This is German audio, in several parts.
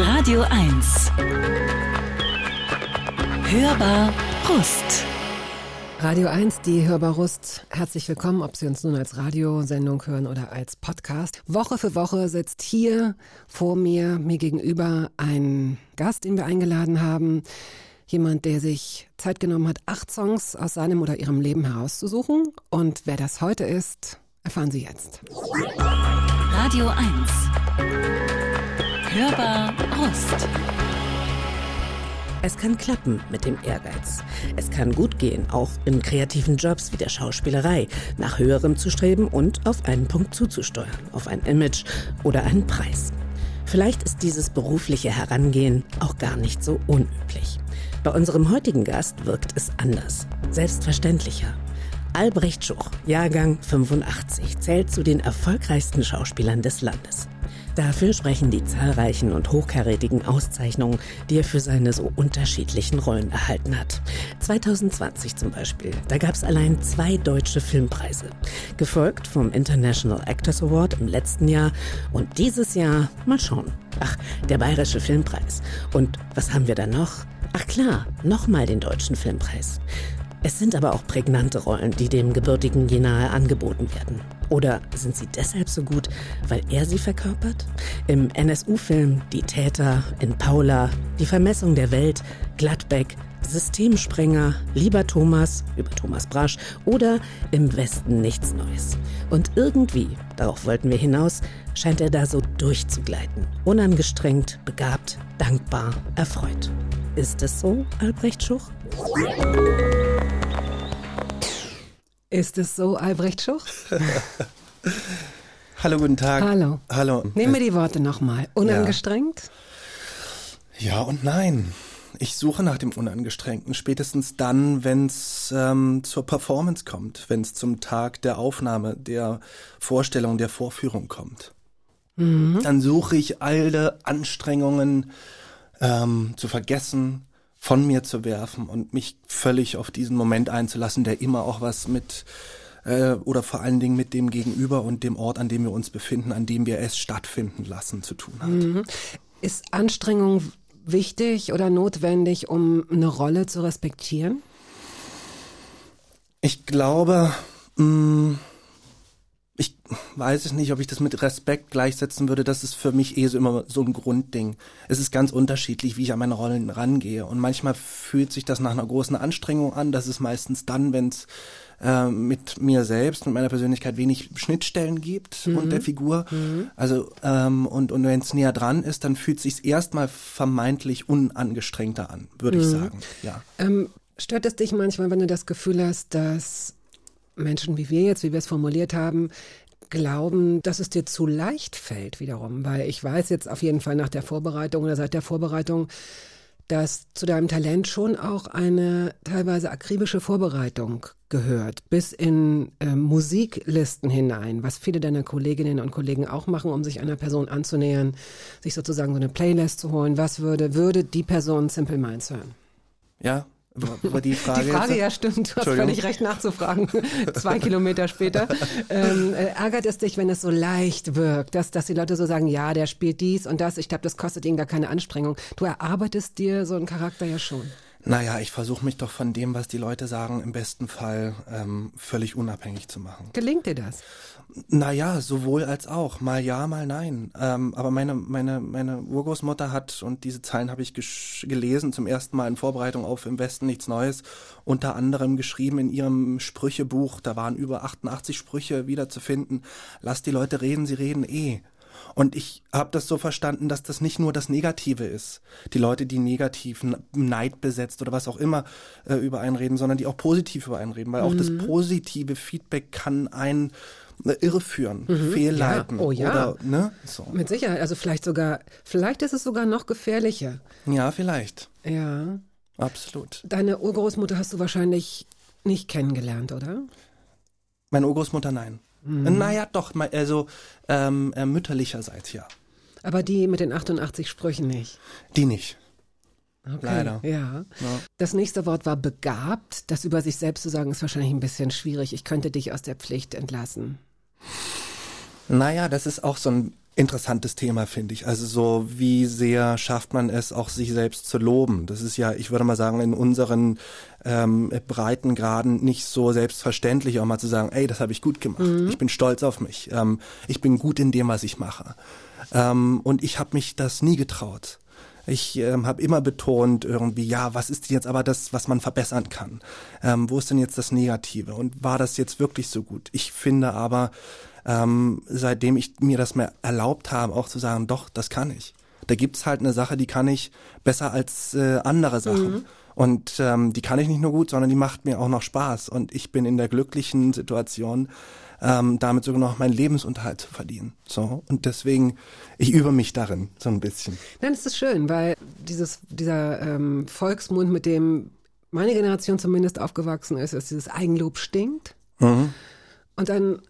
Radio 1. Hörbar Brust. Radio 1, die Hörbarust. Herzlich willkommen, ob Sie uns nun als Radiosendung hören oder als Podcast. Woche für Woche sitzt hier vor mir, mir gegenüber, ein Gast, den wir eingeladen haben. Jemand, der sich Zeit genommen hat, acht Songs aus seinem oder ihrem Leben herauszusuchen. Und wer das heute ist, erfahren Sie jetzt. Radio 1. Hörbar Brust. Es kann klappen mit dem Ehrgeiz. Es kann gut gehen, auch in kreativen Jobs wie der Schauspielerei, nach höherem zu streben und auf einen Punkt zuzusteuern, auf ein Image oder einen Preis. Vielleicht ist dieses berufliche Herangehen auch gar nicht so unüblich. Bei unserem heutigen Gast wirkt es anders, selbstverständlicher. Albrecht Schuch, Jahrgang 85, zählt zu den erfolgreichsten Schauspielern des Landes. Dafür sprechen die zahlreichen und hochkarätigen Auszeichnungen, die er für seine so unterschiedlichen Rollen erhalten hat. 2020 zum Beispiel, da gab es allein zwei deutsche Filmpreise, gefolgt vom International Actors Award im letzten Jahr und dieses Jahr, mal schauen, ach, der Bayerische Filmpreis. Und was haben wir da noch? Ach klar, nochmal den Deutschen Filmpreis. Es sind aber auch prägnante Rollen, die dem gebürtigen Jenae angeboten werden. Oder sind sie deshalb so gut, weil er sie verkörpert? Im NSU-Film Die Täter, in Paula, Die Vermessung der Welt, Gladbeck, Systemsprenger, Lieber Thomas über Thomas Brasch oder Im Westen nichts Neues. Und irgendwie, darauf wollten wir hinaus, scheint er da so durchzugleiten. Unangestrengt, begabt, dankbar, erfreut. Ist es so, Albrecht Schuch? Ist es so, Albrecht Schuch? Hallo, guten Tag. Hallo. Hallo. Nehmen wir die Worte nochmal. Unangestrengt? Ja und nein. Ich suche nach dem Unangestrengten, spätestens dann, wenn es ähm, zur Performance kommt, wenn es zum Tag der Aufnahme, der Vorstellung, der Vorführung kommt. Mhm. Dann suche ich alle Anstrengungen ähm, zu vergessen, von mir zu werfen und mich völlig auf diesen Moment einzulassen, der immer auch was mit äh, oder vor allen Dingen mit dem Gegenüber und dem Ort, an dem wir uns befinden, an dem wir es stattfinden lassen, zu tun hat. Mhm. Ist Anstrengung wichtig oder notwendig, um eine Rolle zu respektieren? Ich glaube, mh, mm, ich weiß es nicht, ob ich das mit Respekt gleichsetzen würde. Das ist für mich eh so immer so ein Grundding. Es ist ganz unterschiedlich, wie ich an meine Rollen rangehe. Und manchmal fühlt sich das nach einer großen Anstrengung an. Das ist meistens dann, wenn es äh, mit mir selbst, mit meiner Persönlichkeit wenig Schnittstellen gibt mhm. und der Figur. Mhm. Also ähm, und, und wenn es näher dran ist, dann fühlt es sich erstmal vermeintlich unangestrengter an, würde mhm. ich sagen. Ja. Ähm, stört es dich manchmal, wenn du das Gefühl hast, dass Menschen wie wir jetzt, wie wir es formuliert haben, glauben, dass es dir zu leicht fällt wiederum, weil ich weiß jetzt auf jeden Fall nach der Vorbereitung oder seit der Vorbereitung, dass zu deinem Talent schon auch eine teilweise akribische Vorbereitung gehört, bis in äh, Musiklisten hinein, was viele deiner Kolleginnen und Kollegen auch machen, um sich einer Person anzunähern, sich sozusagen so eine Playlist zu holen. Was würde, würde die Person Simple Minds hören? Ja, war die Frage. Die Frage, ja stimmt, du hast völlig recht nachzufragen, zwei Kilometer später. Ähm, äh, ärgert es dich, wenn es so leicht wirkt, dass, dass die Leute so sagen, ja, der spielt dies und das, ich glaube, das kostet ihnen gar keine Anstrengung. Du erarbeitest dir so einen Charakter ja schon. Naja, ich versuche mich doch von dem, was die Leute sagen, im besten Fall ähm, völlig unabhängig zu machen. Gelingt dir das? Naja, sowohl als auch. Mal ja, mal nein. Ähm, aber meine, meine, meine Urgroßmutter hat, und diese Zeilen habe ich gelesen, zum ersten Mal in Vorbereitung auf Im Westen nichts Neues, unter anderem geschrieben in ihrem Sprüchebuch, da waren über 88 Sprüche wiederzufinden. Lass die Leute reden, sie reden eh. Und ich habe das so verstanden, dass das nicht nur das Negative ist, die Leute, die negativ Neid besetzt oder was auch immer äh, über einen reden, sondern die auch positiv über einen reden, weil mhm. auch das mhm. positive Feedback kann einen irreführen, mhm. fehlleiten. Ja. Oh ja. Oder, ne? so. Mit Sicherheit. Also vielleicht sogar, vielleicht ist es sogar noch gefährlicher. Ja, vielleicht. Ja. Absolut. Deine Urgroßmutter hast du wahrscheinlich nicht kennengelernt, oder? Meine Urgroßmutter nein. Mhm. Naja, doch, also ähm, äh, mütterlicherseits ja. Aber die mit den 88 Sprüchen nicht? Die nicht. Okay, Leider. Ja. ja. Das nächste Wort war begabt. Das über sich selbst zu sagen, ist wahrscheinlich ein bisschen schwierig. Ich könnte dich aus der Pflicht entlassen. Naja, das ist auch so ein interessantes Thema, finde ich. Also so, wie sehr schafft man es, auch sich selbst zu loben? Das ist ja, ich würde mal sagen, in unseren ähm, Breitengraden nicht so selbstverständlich, auch mal zu sagen, ey, das habe ich gut gemacht. Mhm. Ich bin stolz auf mich. Ähm, ich bin gut in dem, was ich mache. Ähm, und ich habe mich das nie getraut. Ich ähm, habe immer betont irgendwie, ja, was ist jetzt aber das, was man verbessern kann? Ähm, wo ist denn jetzt das Negative? Und war das jetzt wirklich so gut? Ich finde aber, ähm, seitdem ich mir das mehr erlaubt habe, auch zu sagen, doch, das kann ich. Da gibt's halt eine Sache, die kann ich besser als äh, andere Sachen. Mhm. Und ähm, die kann ich nicht nur gut, sondern die macht mir auch noch Spaß. Und ich bin in der glücklichen Situation, ähm, damit sogar noch meinen Lebensunterhalt zu verdienen. So und deswegen ich übe mich darin so ein bisschen. Nein, es ist schön, weil dieses dieser ähm, Volksmund, mit dem meine Generation zumindest aufgewachsen ist, ist dieses Eigenlob stinkt. Mhm. Und dann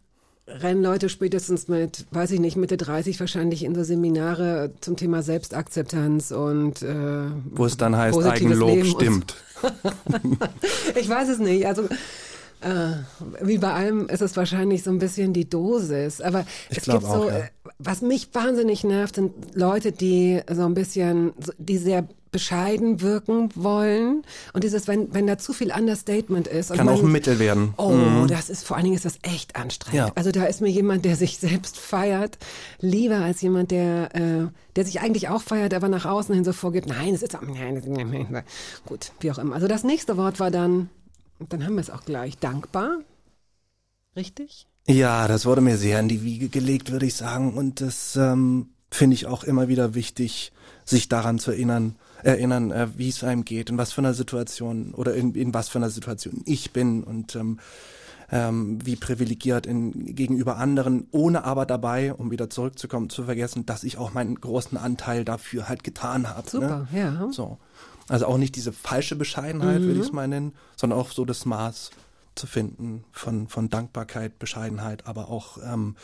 rennen Leute spätestens mit, weiß ich nicht, Mitte 30 wahrscheinlich in so Seminare zum Thema Selbstakzeptanz und äh, wo es dann heißt, Eigenlob Leben stimmt. ich weiß es nicht. Also äh, wie bei allem ist es wahrscheinlich so ein bisschen die Dosis. Aber ich es gibt auch, so, ja. Äh, was mich wahnsinnig nervt, sind Leute, die so ein bisschen, die sehr bescheiden wirken wollen. Und dieses, wenn, wenn da zu viel Understatement ist. Kann man, auch ein Mittel werden. Oh, mhm. das ist, vor allen Dingen ist das echt anstrengend. Ja. Also da ist mir jemand, der sich selbst feiert, lieber als jemand, der, äh, der sich eigentlich auch feiert, aber nach außen hin so vorgibt, nein, es ist, nein, das ist, gut, wie auch immer. Also das nächste Wort war dann dann haben wir es auch gleich. Dankbar. Richtig? Ja, das wurde mir sehr in die Wiege gelegt, würde ich sagen. Und das ähm, finde ich auch immer wieder wichtig, sich daran zu erinnern, erinnern, äh, wie es einem geht, in was für einer Situation oder in, in was für einer Situation ich bin und ähm, ähm, wie privilegiert in, gegenüber anderen, ohne aber dabei, um wieder zurückzukommen, zu vergessen, dass ich auch meinen großen Anteil dafür halt getan habe. Ne? Super, ne? ja. So. Also auch nicht diese falsche Bescheidenheit, mhm. würde ich es mal nennen, sondern auch so das Maß zu finden von, von Dankbarkeit, Bescheidenheit, aber auch ähm,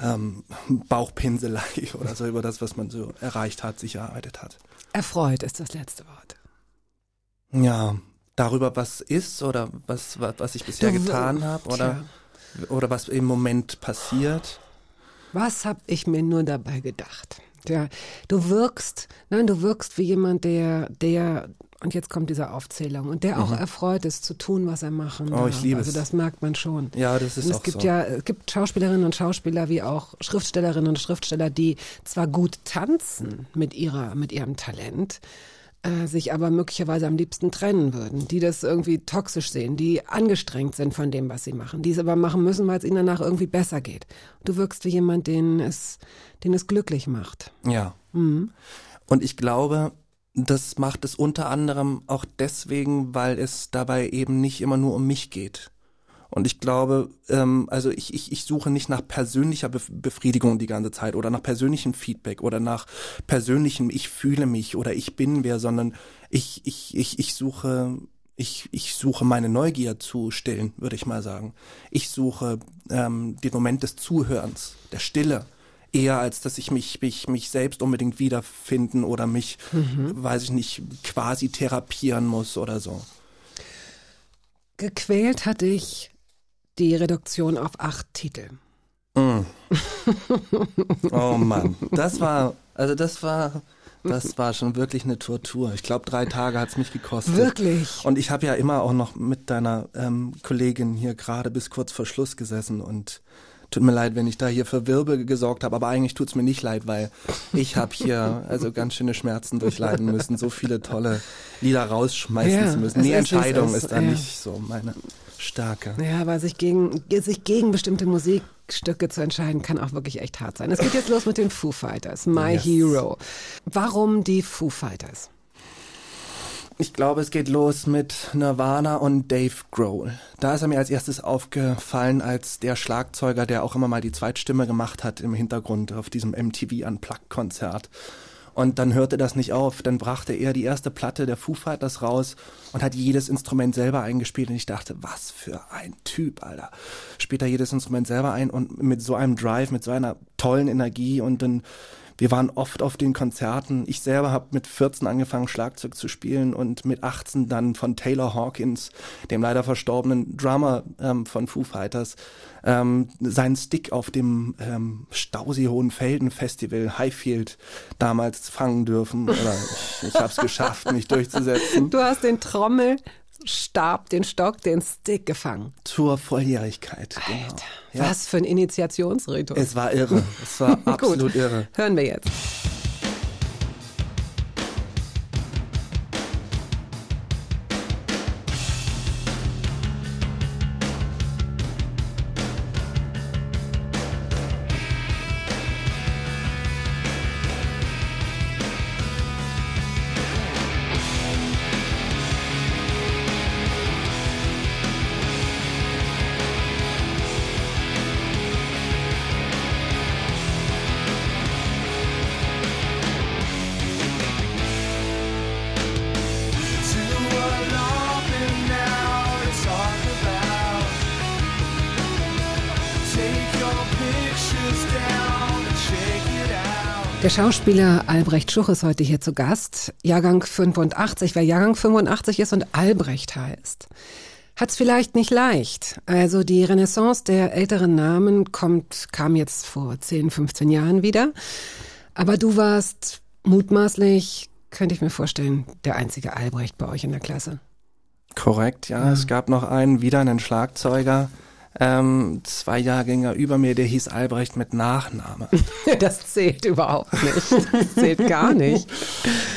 ähm, Bauchpinselei oder so über das, was man so erreicht hat, sich erarbeitet hat. Erfreut ist das letzte Wort. Ja, darüber, was ist oder was, was, was ich bisher du, getan habe oder, oder was im Moment passiert. Was habe ich mir nur dabei gedacht? Ja, du wirkst, nein, du wirkst wie jemand, der, der, und jetzt kommt diese Aufzählung, und der mhm. auch erfreut ist zu tun, was er machen Oh, ich liebe also das merkt man schon. Ja, das ist und es auch gibt so. ja, es gibt Schauspielerinnen und Schauspieler wie auch Schriftstellerinnen und Schriftsteller, die zwar gut tanzen mit ihrer, mit ihrem Talent, äh, sich aber möglicherweise am liebsten trennen würden, die das irgendwie toxisch sehen, die angestrengt sind von dem, was sie machen, die es aber machen müssen, weil es ihnen danach irgendwie besser geht. Du wirkst wie jemand, den es, den es glücklich macht. Ja. Mhm. Und ich glaube, das macht es unter anderem auch deswegen, weil es dabei eben nicht immer nur um mich geht. Und ich glaube, ähm, also ich, ich, ich suche nicht nach persönlicher Befriedigung die ganze Zeit oder nach persönlichem Feedback oder nach persönlichem Ich fühle mich oder ich bin wer, sondern ich, ich, ich, ich suche ich, ich suche meine Neugier zu stillen, würde ich mal sagen. Ich suche ähm, den Moment des Zuhörens, der Stille, eher als dass ich mich, mich, mich selbst unbedingt wiederfinden oder mich, mhm. weiß ich nicht, quasi therapieren muss oder so. Gequält hatte ich die Reduktion auf acht Titel. Mm. oh Mann, das war, also das war, das war schon wirklich eine Tortur. Ich glaube, drei Tage hat es mich gekostet. Wirklich. Und ich habe ja immer auch noch mit deiner ähm, Kollegin hier gerade bis kurz vor Schluss gesessen und tut mir leid, wenn ich da hier für Wirbel gesorgt habe, aber eigentlich tut es mir nicht leid, weil ich habe hier also ganz schöne Schmerzen durchleiden müssen, so viele tolle Lieder rausschmeißen ja, zu müssen. Die Entscheidung ist, ist da ja. nicht so meine starke. Ja, aber sich gegen, sich gegen bestimmte Musikstücke zu entscheiden, kann auch wirklich echt hart sein. Es geht jetzt los mit den Foo Fighters, My yes. Hero. Warum die Foo Fighters? Ich glaube, es geht los mit Nirvana und Dave Grohl. Da ist er mir als erstes aufgefallen als der Schlagzeuger, der auch immer mal die Zweitstimme gemacht hat im Hintergrund auf diesem MTV Unplugged Konzert. Und dann hörte das nicht auf. Dann brachte er die erste Platte der Foo Fighters raus und hat jedes Instrument selber eingespielt. Und ich dachte, was für ein Typ, Alter. Spielt er jedes Instrument selber ein und mit so einem Drive, mit so einer tollen Energie und dann wir waren oft auf den Konzerten. Ich selber habe mit 14 angefangen, Schlagzeug zu spielen und mit 18 dann von Taylor Hawkins, dem leider verstorbenen Drummer ähm, von Foo Fighters, ähm, seinen Stick auf dem ähm, Stausee Hohenfelden Festival Highfield damals fangen dürfen. Oder ich, ich habe es geschafft, mich durchzusetzen. Du hast den Trommel Stab, den Stock, den Stick gefangen. Zur Volljährigkeit. Genau. Alter, ja. was für ein Initiationsritus. Es war irre. Es war absolut irre. Hören wir jetzt. Schauspieler Albrecht Schuch ist heute hier zu Gast. Jahrgang 85. Wer Jahrgang 85 ist und Albrecht heißt, hat es vielleicht nicht leicht. Also die Renaissance der älteren Namen kommt, kam jetzt vor 10, 15 Jahren wieder. Aber du warst mutmaßlich, könnte ich mir vorstellen, der einzige Albrecht bei euch in der Klasse. Korrekt, ja. ja. Es gab noch einen, wieder einen Schlagzeuger ähm, zwei Jahrgänger über mir, der hieß Albrecht mit Nachname. Das zählt überhaupt nicht. Das zählt gar nicht.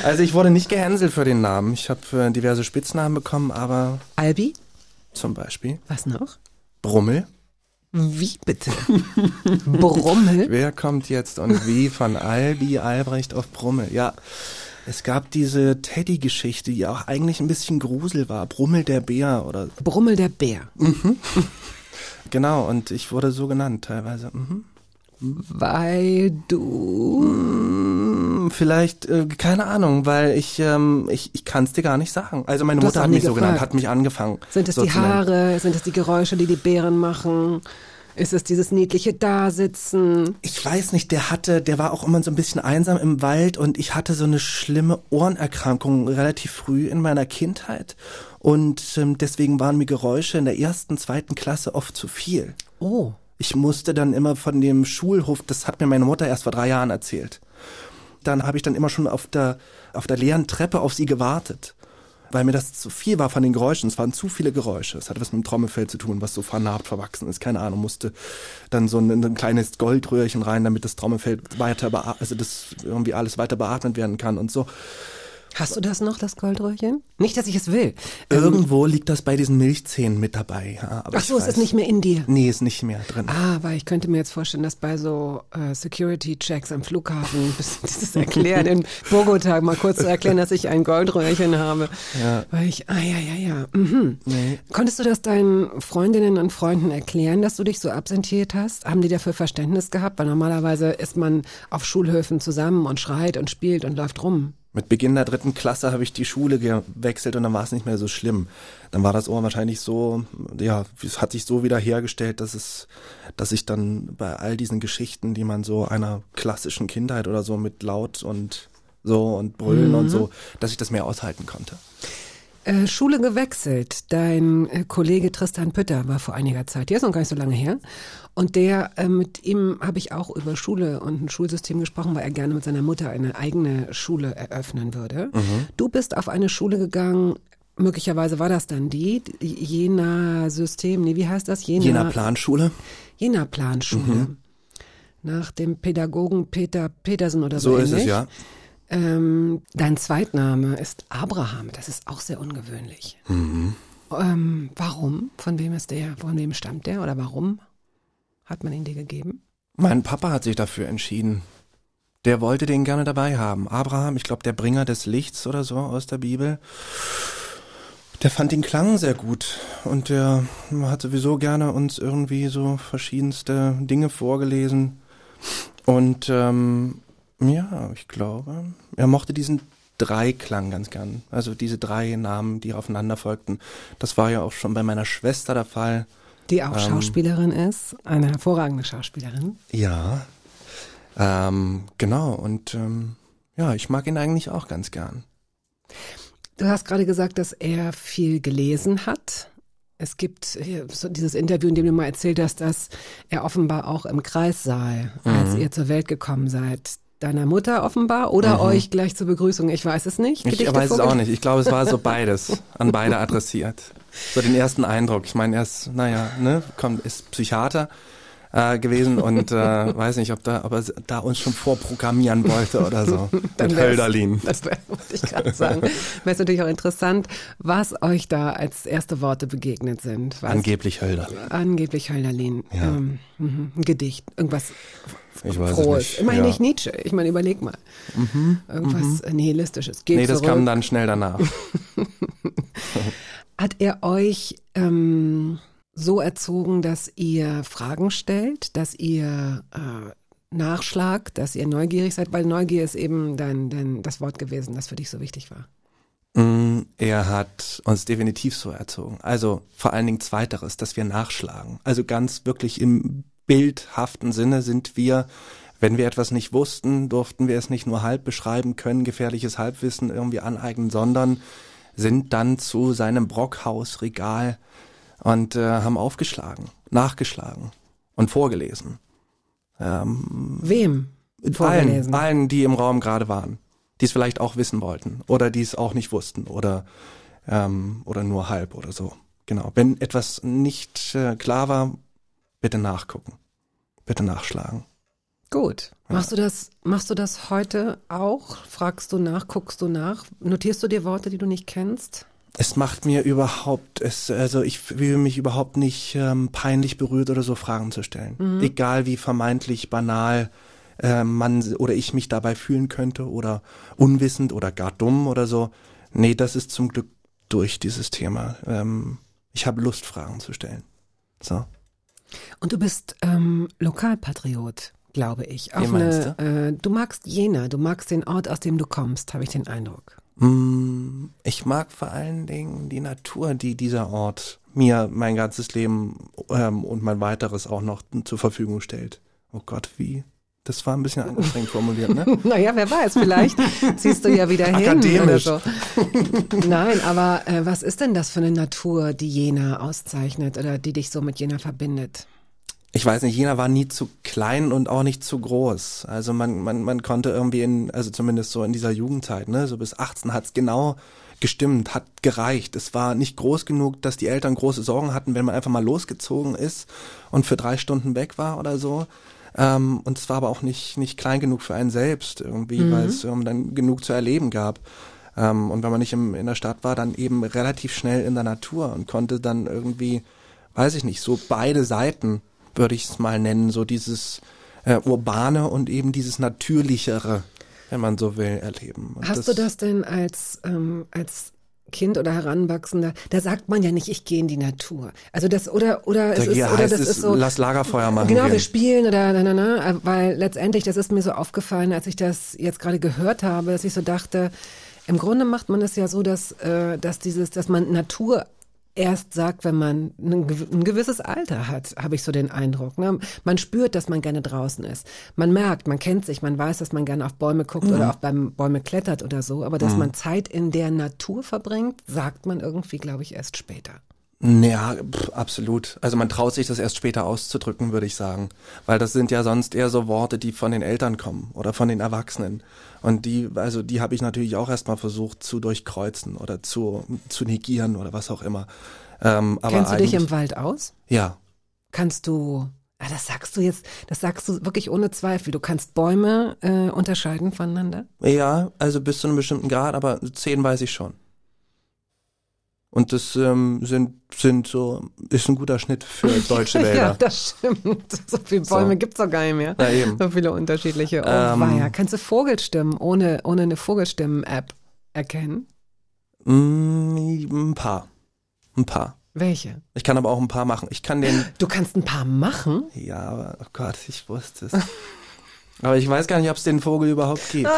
Also ich wurde nicht gehänselt für den Namen. Ich habe äh, diverse Spitznamen bekommen, aber. Albi? Zum Beispiel. Was noch? Brummel. Wie bitte? Brummel? Wer kommt jetzt und wie von Albi Albrecht auf Brummel? Ja. Es gab diese Teddy-Geschichte, die auch eigentlich ein bisschen Grusel war. Brummel der Bär oder. Brummel der Bär. Mhm. Genau, und ich wurde so genannt teilweise. Mhm. Weil du. Hm, vielleicht, äh, keine Ahnung, weil ich, ähm, ich, ich kann es dir gar nicht sagen. Also meine Mutter hat mich gefragt. so genannt, hat mich angefangen. Sind es so die Haare? Sind es die Geräusche, die die Bären machen? Ist es dieses niedliche Dasitzen? Ich weiß nicht, der hatte, der war auch immer so ein bisschen einsam im Wald und ich hatte so eine schlimme Ohrenerkrankung relativ früh in meiner Kindheit und ähm, deswegen waren mir Geräusche in der ersten, zweiten Klasse oft zu viel. Oh. Ich musste dann immer von dem Schulhof, das hat mir meine Mutter erst vor drei Jahren erzählt. Dann habe ich dann immer schon auf der, auf der leeren Treppe auf sie gewartet weil mir das zu viel war von den Geräuschen. Es waren zu viele Geräusche. Es hatte was mit dem Trommelfell zu tun, was so vernarbt verwachsen ist. Keine Ahnung, musste dann so ein, ein kleines Goldröhrchen rein, damit das Trommelfell weiter, also das irgendwie alles weiter beatmet werden kann und so. Hast du das noch, das Goldröhrchen? Nicht, dass ich es will. Ähm, Irgendwo ähm, liegt das bei diesen Milchzähnen mit dabei. Ja, Ach so, es ist nicht mehr in dir. Nee, ist nicht mehr drin. Ah, weil ich könnte mir jetzt vorstellen, dass bei so äh, Security-Checks am Flughafen, das erklären, in Bogota mal kurz zu erklären, dass ich ein Goldröhrchen habe. Ja. Weil ich, ah ja, ja, ja. Mhm. Nee. Konntest du das deinen Freundinnen und Freunden erklären, dass du dich so absentiert hast? Haben die dafür Verständnis gehabt? Weil normalerweise ist man auf Schulhöfen zusammen und schreit und spielt und läuft rum. Mit Beginn der dritten Klasse habe ich die Schule gewechselt und dann war es nicht mehr so schlimm. Dann war das Ohr wahrscheinlich so, ja, es hat sich so wieder hergestellt, dass es, dass ich dann bei all diesen Geschichten, die man so einer klassischen Kindheit oder so mit laut und so und brüllen mhm. und so, dass ich das mehr aushalten konnte. Äh, Schule gewechselt. Dein äh, Kollege Tristan Pütter war vor einiger Zeit, der ist noch gar nicht so lange her. Und der, äh, mit ihm habe ich auch über Schule und ein Schulsystem gesprochen, weil er gerne mit seiner Mutter eine eigene Schule eröffnen würde. Mhm. Du bist auf eine Schule gegangen, möglicherweise war das dann die, Jena System, nee, wie heißt das? Jena, Jena Planschule. Jena Planschule. Mhm. Nach dem Pädagogen Peter Petersen oder so. So ist es, ja. Ähm, dein Zweitname ist Abraham. Das ist auch sehr ungewöhnlich. Mhm. Ähm, warum? Von wem ist der? Von wem stammt der? Oder warum hat man ihn dir gegeben? Mein Papa hat sich dafür entschieden. Der wollte den gerne dabei haben. Abraham, ich glaube, der Bringer des Lichts oder so aus der Bibel. Der fand den Klang sehr gut und der hat sowieso gerne uns irgendwie so verschiedenste Dinge vorgelesen. Und ähm, ja, ich glaube, er mochte diesen Dreiklang ganz gern. Also diese drei Namen, die aufeinander folgten. Das war ja auch schon bei meiner Schwester der Fall. Die auch ähm, Schauspielerin ist, eine hervorragende Schauspielerin. Ja. Ähm, genau, und ähm, ja, ich mag ihn eigentlich auch ganz gern. Du hast gerade gesagt, dass er viel gelesen hat. Es gibt so dieses Interview, in dem du mal erzählt hast, dass er offenbar auch im Kreissaal, als Mhm. ihr zur Welt gekommen seid, deiner Mutter offenbar oder euch gleich zur Begrüßung, ich weiß es nicht. Ich Gedichte weiß es auch nicht. Ich glaube, es war so beides, an beide adressiert. So den ersten Eindruck. Ich meine, er ist, naja, ne, kommt, ist Psychiater äh, gewesen und äh, weiß nicht, ob, da, ob er da uns schon vorprogrammieren wollte oder so. Mit Hölderlin. Das wär- wollte ich gerade sagen. Wäre es natürlich auch interessant, was euch da als erste Worte begegnet sind. Was Angeblich Hölderlin. Angeblich Hölderlin. Ja. Ähm, mhm, ein Gedicht, irgendwas Ich weiß Frohes. es nicht. Immerhin ja. Mhm, nicht Nietzsche. Ich meine, überleg mal. Irgendwas Nihilistisches. Geht Nee, das zurück. kam dann schnell danach. Hat er euch ähm, so erzogen, dass ihr Fragen stellt, dass ihr äh, nachschlagt, dass ihr neugierig seid? Weil Neugier ist eben dein, dein, das Wort gewesen, das für dich so wichtig war. Mm, Er hat uns definitiv so erzogen. Also vor allen Dingen zweiteres, dass wir nachschlagen. Also ganz wirklich im bildhaften Sinne sind wir, wenn wir etwas nicht wussten, durften wir es nicht nur halb beschreiben können, gefährliches Halbwissen irgendwie aneignen, sondern sind dann zu seinem Brockhausregal und äh, haben aufgeschlagen, nachgeschlagen und vorgelesen. Ähm, Wem? allen, Vorgelesen. allen, die im Raum gerade waren, die es vielleicht auch wissen wollten oder die es auch nicht wussten oder ähm, oder nur halb oder so. Genau. Wenn etwas nicht äh, klar war, bitte nachgucken, bitte nachschlagen. Gut. Machst du das, machst du das heute auch? Fragst du nach, guckst du nach? Notierst du dir Worte, die du nicht kennst? Es macht mir überhaupt, es, also ich fühle mich überhaupt nicht ähm, peinlich berührt oder so Fragen zu stellen. Egal wie vermeintlich banal äh, man oder ich mich dabei fühlen könnte oder unwissend oder gar dumm oder so. Nee, das ist zum Glück durch dieses Thema. Ähm, ich habe Lust, Fragen zu stellen. So. Und du bist ähm, Lokalpatriot, glaube ich. Auf eine, äh, du magst Jena, du magst den Ort, aus dem du kommst, habe ich den Eindruck. Mm, Ich mag vor allen Dingen die Natur, die dieser Ort mir mein ganzes Leben ähm, und mein weiteres auch noch zur Verfügung stellt. Oh Gott, wie? Das war ein bisschen angestrengt formuliert, ne? Naja, wer weiß, vielleicht ziehst du ja wieder hin oder Akademisch. so. Nein, aber äh, was ist denn das für eine Natur, die Jena auszeichnet oder die dich so mit Jena verbindet? Ich weiß nicht, Jena war nie zu klein und auch nicht zu groß. Also man, man, man konnte irgendwie in, also zumindest so in dieser Jugendzeit, ne, so bis 18 hat's genau gestimmt, hat gereicht. Es war nicht groß genug, dass die Eltern große Sorgen hatten, wenn man einfach mal losgezogen ist und für drei Stunden weg war oder so. Ähm, und es war aber auch nicht, nicht klein genug für einen selbst irgendwie, weil es ähm, dann genug zu erleben gab. Ähm, und wenn man nicht im, in der Stadt war, dann eben relativ schnell in der Natur und konnte dann irgendwie, weiß ich nicht, so beide Seiten, würde ich es mal nennen, so dieses äh, urbane und eben dieses natürlichere, wenn man so will, erleben. Und Hast du das denn als, ähm, als Kind oder Heranwachsender, da sagt man ja nicht, ich gehe in die Natur. Also das, oder, oder es ist, hier oder heißt das es, ist so. lass Lagerfeuer machen. Genau, wir gehen. spielen oder na, na, na, weil letztendlich, das ist mir so aufgefallen, als ich das jetzt gerade gehört habe, dass ich so dachte, im Grunde macht man es ja so, dass, äh, dass dieses, dass man Natur erst sagt, wenn man ein, gew- ein gewisses Alter hat, habe ich so den Eindruck. Ne? Man spürt, dass man gerne draußen ist. Man merkt, man kennt sich, man weiß, dass man gerne auf Bäume guckt oder auch beim Bäume klettert oder so. Aber dass man Zeit in der Natur verbringt, sagt man irgendwie, glaube ich, erst später. Ja, pff, absolut. Also man traut sich das erst später auszudrücken, würde ich sagen. Weil das sind ja sonst eher so Worte, die von den Eltern kommen oder von den Erwachsenen. Und die, also die habe ich natürlich auch erstmal versucht zu durchkreuzen oder zu, zu negieren oder was auch immer. Ähm, aber Kennst du dich im Wald aus? Ja, kannst du, ah, das sagst du jetzt, das sagst du wirklich ohne Zweifel. Du kannst Bäume äh, unterscheiden voneinander. Ja, also bis zu einem bestimmten Grad, aber zehn weiß ich schon. Und das ähm, sind, sind so, ist ein guter Schnitt für deutsche Ja, Wälder. das stimmt. So viele Bäume So. gibt's doch gar nicht mehr. Na eben. So viele unterschiedliche. Oh, Ähm. weia. Kannst du Vogelstimmen ohne, ohne eine Vogelstimmen-App erkennen? Mm, ein paar. Ein paar. Welche? Ich kann aber auch ein paar machen. Ich kann den, Du kannst ein paar machen. ja, aber, oh Gott, ich wusste es. Aber ich weiß gar nicht, ob es den Vogel überhaupt gibt.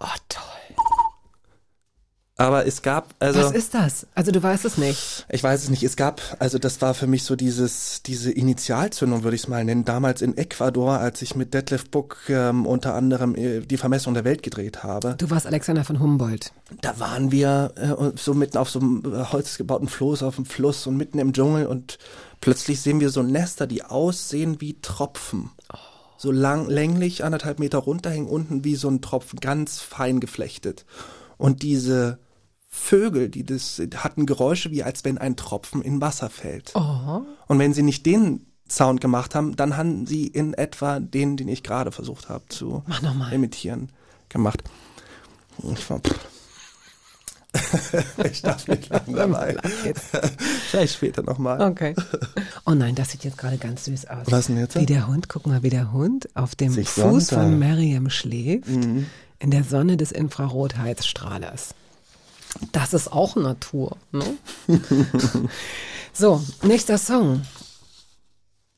Oh, toll. Aber es gab, also. Was ist das? Also du weißt es nicht. Ich weiß es nicht. Es gab, also das war für mich so dieses, diese Initialzündung, würde ich es mal nennen. Damals in Ecuador, als ich mit Detlef Book ähm, unter anderem äh, die Vermessung der Welt gedreht habe. Du warst Alexander von Humboldt. Da waren wir äh, so mitten auf so einem äh, holzgebauten Floß auf dem Fluss und mitten im Dschungel und plötzlich sehen wir so Nester, die aussehen wie Tropfen. So lang, länglich, anderthalb Meter runterhängen, unten wie so ein Tropfen, ganz fein geflechtet. Und diese Vögel, die das hatten Geräusche wie als wenn ein Tropfen in Wasser fällt. Oh. Und wenn sie nicht den Sound gemacht haben, dann haben sie in etwa den, den ich gerade versucht habe zu imitieren, gemacht. Ich war ich darf nicht lang dabei. Vielleicht später nochmal. Okay. Oh nein, das sieht jetzt gerade ganz süß aus. Was denn jetzt? Wie der Hund, guck mal, wie der Hund auf dem Sich Fuß sonnt, von ja. Mariam schläft, in der Sonne des Infrarotheizstrahlers. Das ist auch Natur. Ne? so, nächster Song.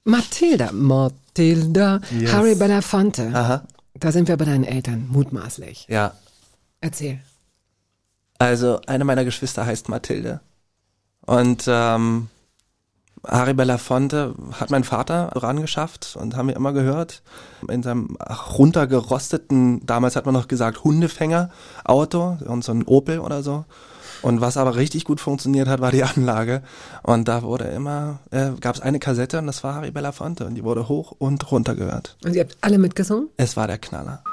Matilda. Matilda. Yes. Harry Belafonte. Aha. Da sind wir bei deinen Eltern, mutmaßlich. Ja. Erzähl. Also eine meiner Geschwister heißt Mathilde. Und ähm, Harry Belafonte hat mein Vater rangeschafft und haben wir immer gehört. In seinem runtergerosteten, damals hat man noch gesagt, Hundefänger-Auto und so ein Opel oder so. Und was aber richtig gut funktioniert hat, war die Anlage. Und da wurde immer, äh, gab es eine Kassette und das war Harry Belafonte und die wurde hoch und runter gehört. Und ihr habt alle mitgesungen? Es war der Knaller.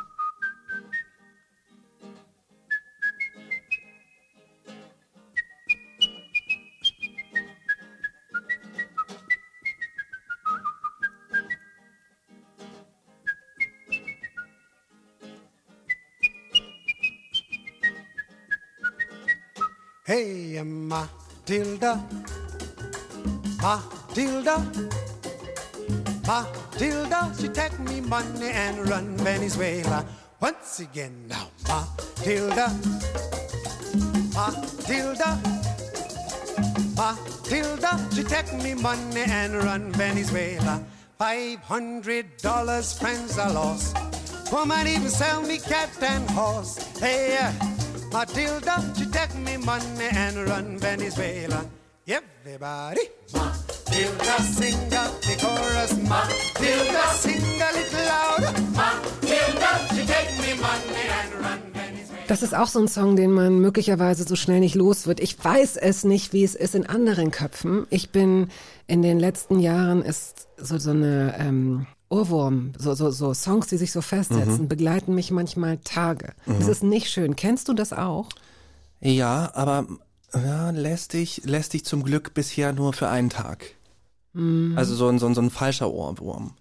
Hey, Matilda, Matilda, Matilda, she take me money and run Venezuela. Once again now, Matilda, Matilda, Matilda, she take me money and run Venezuela. Five hundred dollars, friends are lost. Woman even sell me cat and horse. Hey, uh, Matilda, she take me money and run Venezuela. Everybody, Matilda, sing out the chorus. Matilda, sing a little louder. Matilda, she take me money and run. Das ist auch so ein Song, den man möglicherweise so schnell nicht los wird. Ich weiß es nicht, wie es ist in anderen Köpfen. Ich bin in den letzten Jahren ist so so eine ähm, Ohrwurm, so, so, so Songs, die sich so festsetzen, begleiten mich manchmal Tage. Es ist nicht schön. Kennst du das auch? Ja, aber ja, lästig, lästig zum Glück bisher nur für einen Tag. Also so ein, so ein, so ein falscher Ohrwurm.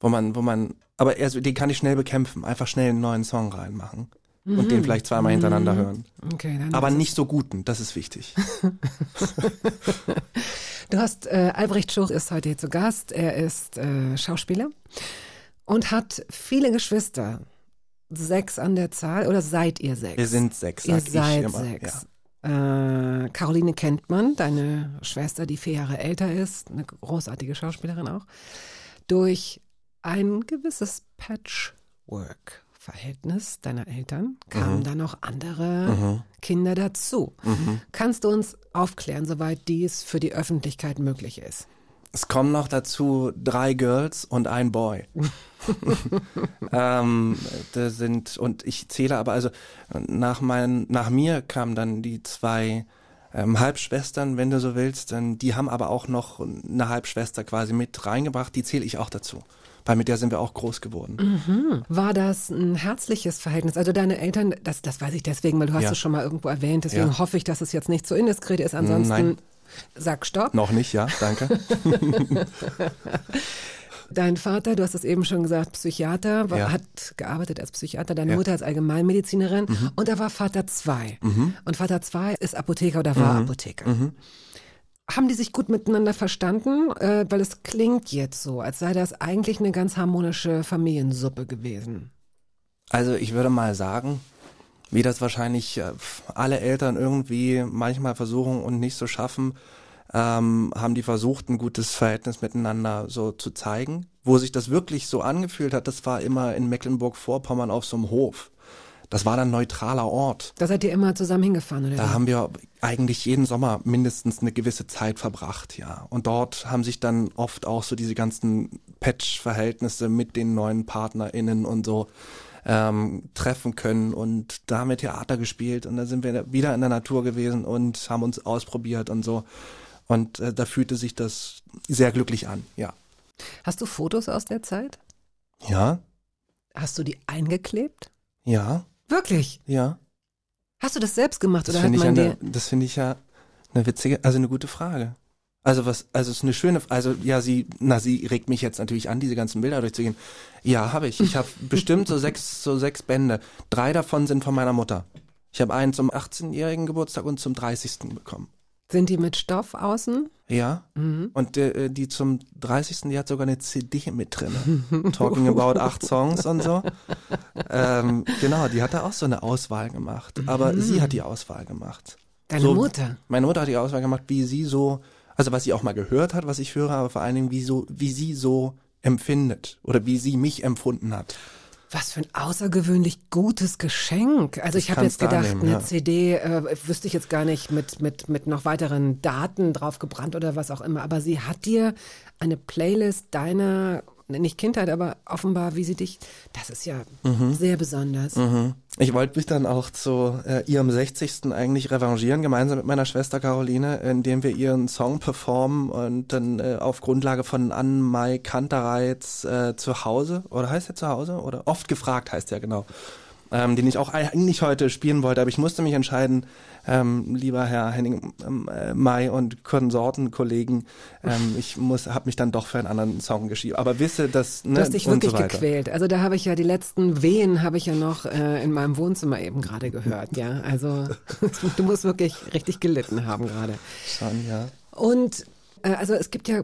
Wo man, wo man, aber erst, den kann ich schnell bekämpfen. Einfach schnell einen neuen Song reinmachen. Und den vielleicht zweimal hintereinander hören. Okay, dann Aber nicht so guten, das ist wichtig. Du hast, äh, Albrecht Schuch ist heute hier zu Gast. Er ist äh, Schauspieler und hat viele Geschwister. Sechs an der Zahl oder seid ihr sechs? Wir sind sechs, Ihr seid immer. sechs. Äh, Caroline kennt man, deine Schwester, die vier Jahre älter ist, eine großartige Schauspielerin auch, durch ein gewisses Patchwork-Verhältnis deiner Eltern kamen Mhm. dann noch andere Kinder dazu. Kannst du uns aufklären, soweit dies für die Öffentlichkeit möglich ist? Es kommen noch dazu drei Girls und ein Boy. ähm, das sind, und ich zähle aber, also nach, mein, nach mir kamen dann die zwei ähm, Halbschwestern, wenn du so willst. Dann, die haben aber auch noch eine Halbschwester quasi mit reingebracht, die zähle ich auch dazu. Weil mit der sind wir auch groß geworden. War das ein herzliches Verhältnis? Also deine Eltern, das, das weiß ich deswegen, weil du hast Ja. es schon mal irgendwo erwähnt, deswegen Ja. hoffe ich, dass es jetzt nicht so indiskret ist. Ansonsten Nein. sag Stopp. Noch nicht, ja, danke. Dein Vater, du hast es eben schon gesagt, Psychiater, war, Ja. hat gearbeitet als Psychiater, deine Ja. Mhm. Mutter als Allgemeinmedizinerin und da war Vater 2. Und Vater 2 ist Apotheker oder war Mhm. Apotheker. Haben die sich gut miteinander verstanden? Äh, weil es klingt jetzt so, als sei das eigentlich eine ganz harmonische Familiensuppe gewesen. Also ich würde mal sagen, wie das wahrscheinlich äh, alle Eltern irgendwie manchmal versuchen und nicht so schaffen, ähm, haben die versucht, ein gutes Verhältnis miteinander so zu zeigen. Wo sich das wirklich so angefühlt hat, das war immer in Mecklenburg-Vorpommern auf so einem Hof. Das war dann neutraler Ort. Da seid ihr immer zusammen hingefahren, oder? Da wie? haben wir eigentlich jeden Sommer mindestens eine gewisse Zeit verbracht, ja. Und dort haben sich dann oft auch so diese ganzen Patch-Verhältnisse mit den neuen PartnerInnen und so ähm, treffen können und da haben wir Theater gespielt und dann sind wir wieder in der Natur gewesen und haben uns ausprobiert und so. Und äh, da fühlte sich das sehr glücklich an, ja. Hast du Fotos aus der Zeit? Ja, Hast du die eingeklebt? ja, Wirklich? ja. Hast du das selbst gemacht Das oder hat man dir? das finde ich ja eine witzige, also eine gute Frage. Also was, also es ist eine schöne, also ja, sie, na, sie regt mich jetzt natürlich an, diese ganzen Bilder durchzugehen. Ja, habe ich. Ich habe bestimmt so sechs, so sechs Bände. Drei davon sind von meiner Mutter. Ich habe einen zum 18-jährigen Geburtstag und zum 30. bekommen. Sind die mit Stoff außen? Ja. Mhm. Und äh, die zum 30. die hat sogar eine CD mit drin. Talking about acht Songs und so. Ähm, genau, die hat da auch so eine Auswahl gemacht. Aber sie hat die Auswahl gemacht. Deine So- Mutter? Meine Mutter hat die Auswahl gemacht, wie sie so, also was sie auch mal gehört hat, was ich höre, aber vor allen Dingen, wie, so, wie sie so empfindet oder wie sie mich empfunden hat. Was für ein außergewöhnlich gutes Geschenk. Also ich habe kann's jetzt gedacht, annehmen, eine ja. CD äh, wüsste ich jetzt gar nicht mit, mit, mit noch weiteren Daten drauf gebrannt oder was auch immer. Aber sie hat dir eine Playlist deiner, nicht Kindheit, aber offenbar, wie sie dich, das ist ja Mhm. sehr besonders. Ich wollte mich dann auch zu äh, ihrem 60. eigentlich revanchieren, gemeinsam mit meiner Schwester Caroline, indem wir ihren Song performen und dann äh, auf Grundlage von Ann-Mai Kantereits äh, zu Hause, oder heißt der zu Hause? Oder oft gefragt heißt der genau. Ähm, den ich auch eigentlich heute spielen wollte, aber ich musste mich entscheiden, ähm, lieber Herr Henning ähm, äh, Mai und Konsortenkollegen, ähm, ich muss, habe mich dann doch für einen anderen Song geschrieben. Aber wisse, dass ne, Du hast dich wirklich so gequält. Also da habe ich ja die letzten Wehen habe ich ja noch äh, in meinem Wohnzimmer eben gerade gehört, ja. Also du musst wirklich richtig gelitten haben gerade. Schon, ja. Und äh, also es gibt ja,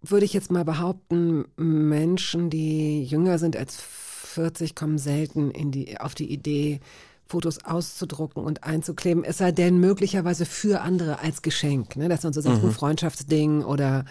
würde ich jetzt mal behaupten, Menschen, die jünger sind als 40, kommen selten in die, auf die Idee, Fotos auszudrucken und einzukleben, es sei denn möglicherweise für andere als Geschenk, ne? dass man so sagt, ein Freundschaftsding oder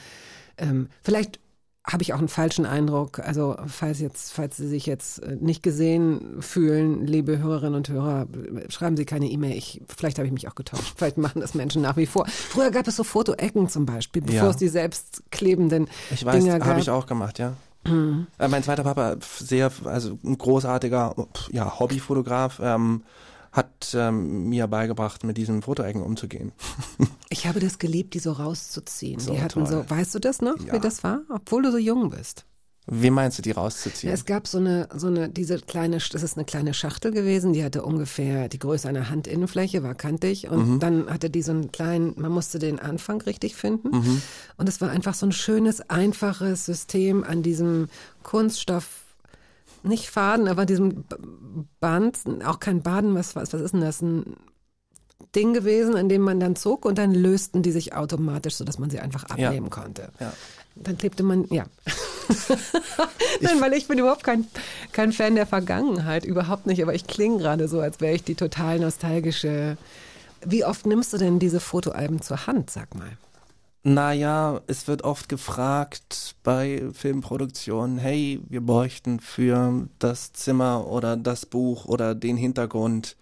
ähm, vielleicht habe ich auch einen falschen Eindruck. Also falls jetzt, falls Sie sich jetzt äh, nicht gesehen fühlen, liebe Hörerinnen und Hörer, schreiben Sie keine E-Mail. Ich, vielleicht habe ich mich auch getauscht. Vielleicht machen das Menschen nach wie vor. Früher gab es so Fotoecken zum Beispiel, bevor Ja. es die selbstklebenden Ich weiß, Dinger gab. habe ich auch gemacht, ja. Äh, mein zweiter Papa, sehr, also ein großartiger ja, Hobbyfotograf, ähm, hat ähm, mir beigebracht, mit diesen Fotoecken umzugehen. Ich habe das geliebt, die so rauszuziehen. So die hatten toll. so, weißt du das noch, Ja. wie das war? Obwohl du so jung bist. Wie meinst du, die rauszuziehen? Ja, es gab so eine, so eine, diese kleine, das ist eine kleine Schachtel gewesen, die hatte ungefähr die Größe einer Handinnenfläche, war kantig und dann hatte die so einen kleinen, man musste den Anfang richtig finden und es war einfach so ein schönes, einfaches System an diesem Kunststoff, nicht Faden, aber diesem Band, auch kein Baden, was, was, was ist denn das, ein Ding gewesen, an dem man dann zog und dann lösten die sich automatisch, sodass man sie einfach Ja. abnehmen konnte. Ja. Dann klebte man, ja. Nein, weil ich bin überhaupt kein, kein Fan der Vergangenheit, überhaupt nicht. Aber ich klinge gerade so, als wäre ich die total nostalgische. Wie oft nimmst du denn diese Fotoalben zur Hand, sag mal? Naja, es wird oft gefragt bei Filmproduktionen, hey, wir bräuchten für das Zimmer oder das Buch oder den Hintergrund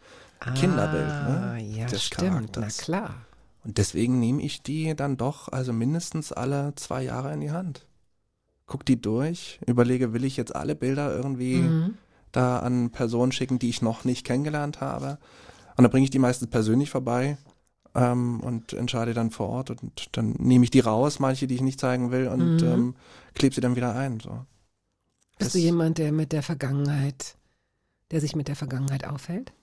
Kinderbild Ah, ne, ja, des stimmt. Charakters. Na klar. Und deswegen nehme ich die dann doch, also mindestens alle zwei Jahre in die Hand. Guck die durch, überlege, will ich jetzt alle Bilder irgendwie Mhm. da an Personen schicken, die ich noch nicht kennengelernt habe. Und dann bringe ich die meistens persönlich vorbei ähm, und entscheide dann vor Ort und dann nehme ich die raus, manche, die ich nicht zeigen will und Mhm. ähm, klebe sie dann wieder ein. So. Bist Das- du jemand, der mit der Vergangenheit, der sich mit der Vergangenheit aufhält?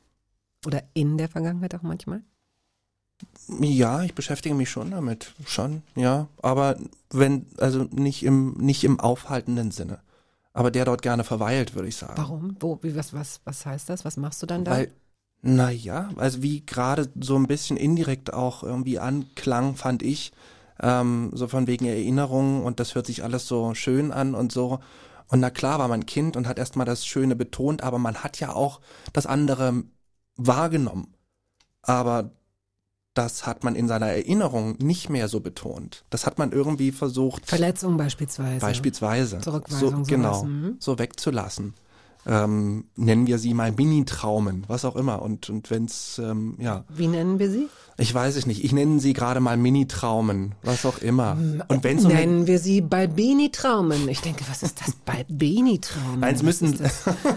Oder in der Vergangenheit auch manchmal? Ja, ich beschäftige mich schon damit, schon, ja. Aber wenn, also nicht im, nicht im aufhaltenden Sinne. Aber der dort gerne verweilt, würde ich sagen. Warum? Wo, wie, was, was, was heißt das? Was machst du dann da? Weil, naja, also wie gerade so ein bisschen indirekt auch irgendwie anklang, fand ich, ähm, so von wegen Erinnerungen und das hört sich alles so schön an und so. Und na klar war man Kind und hat erstmal das Schöne betont, aber man hat ja auch das andere wahrgenommen. Aber das hat man in seiner Erinnerung nicht mehr so betont. Das hat man irgendwie versucht, Verletzung beispielsweise. beispielsweise, Zurückweisung, so, genau, mhm. so wegzulassen. Ähm, nennen wir sie mal Mini-Traumen, was auch immer. Und, und wenn's, ähm, ja. Wie nennen wir sie? Ich weiß es nicht. Ich nenne sie gerade mal Mini-Traumen, was auch immer. Und wenn's um Nennen wir sie Balbini-Traumen. Ich denke, was ist das? Balbini-Traumen? Eins müssen,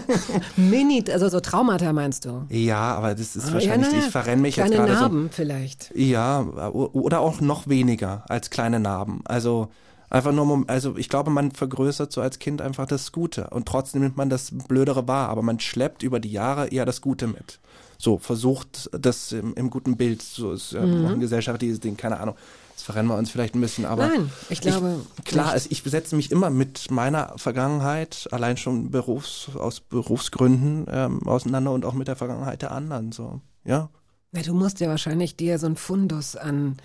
Mini, also so Traumata meinst du? ja, aber das ist Ah, wahrscheinlich, ja, ich verrenne mich jetzt kleine gerade so. Narben vielleicht. Ja, oder auch noch weniger als kleine Narben. Also einfach nur, also ich glaube, man vergrößert so als Kind einfach das Gute und trotzdem nimmt man das Blödere wahr, aber man schleppt über die Jahre eher das Gute mit. So, versucht das im, im guten Bild, so ist ja Mhm. auch ein gesellschaftliches Ding, keine Ahnung. Jetzt verrennen wir uns vielleicht ein bisschen, aber. Nein, ich glaube klar, nicht. es, ich besetze mich immer mit meiner Vergangenheit, allein schon Berufs, aus Berufsgründen, ähm, auseinander und auch mit der Vergangenheit der anderen, so. Ja. Na, du musst ja wahrscheinlich dir so ein Fundus an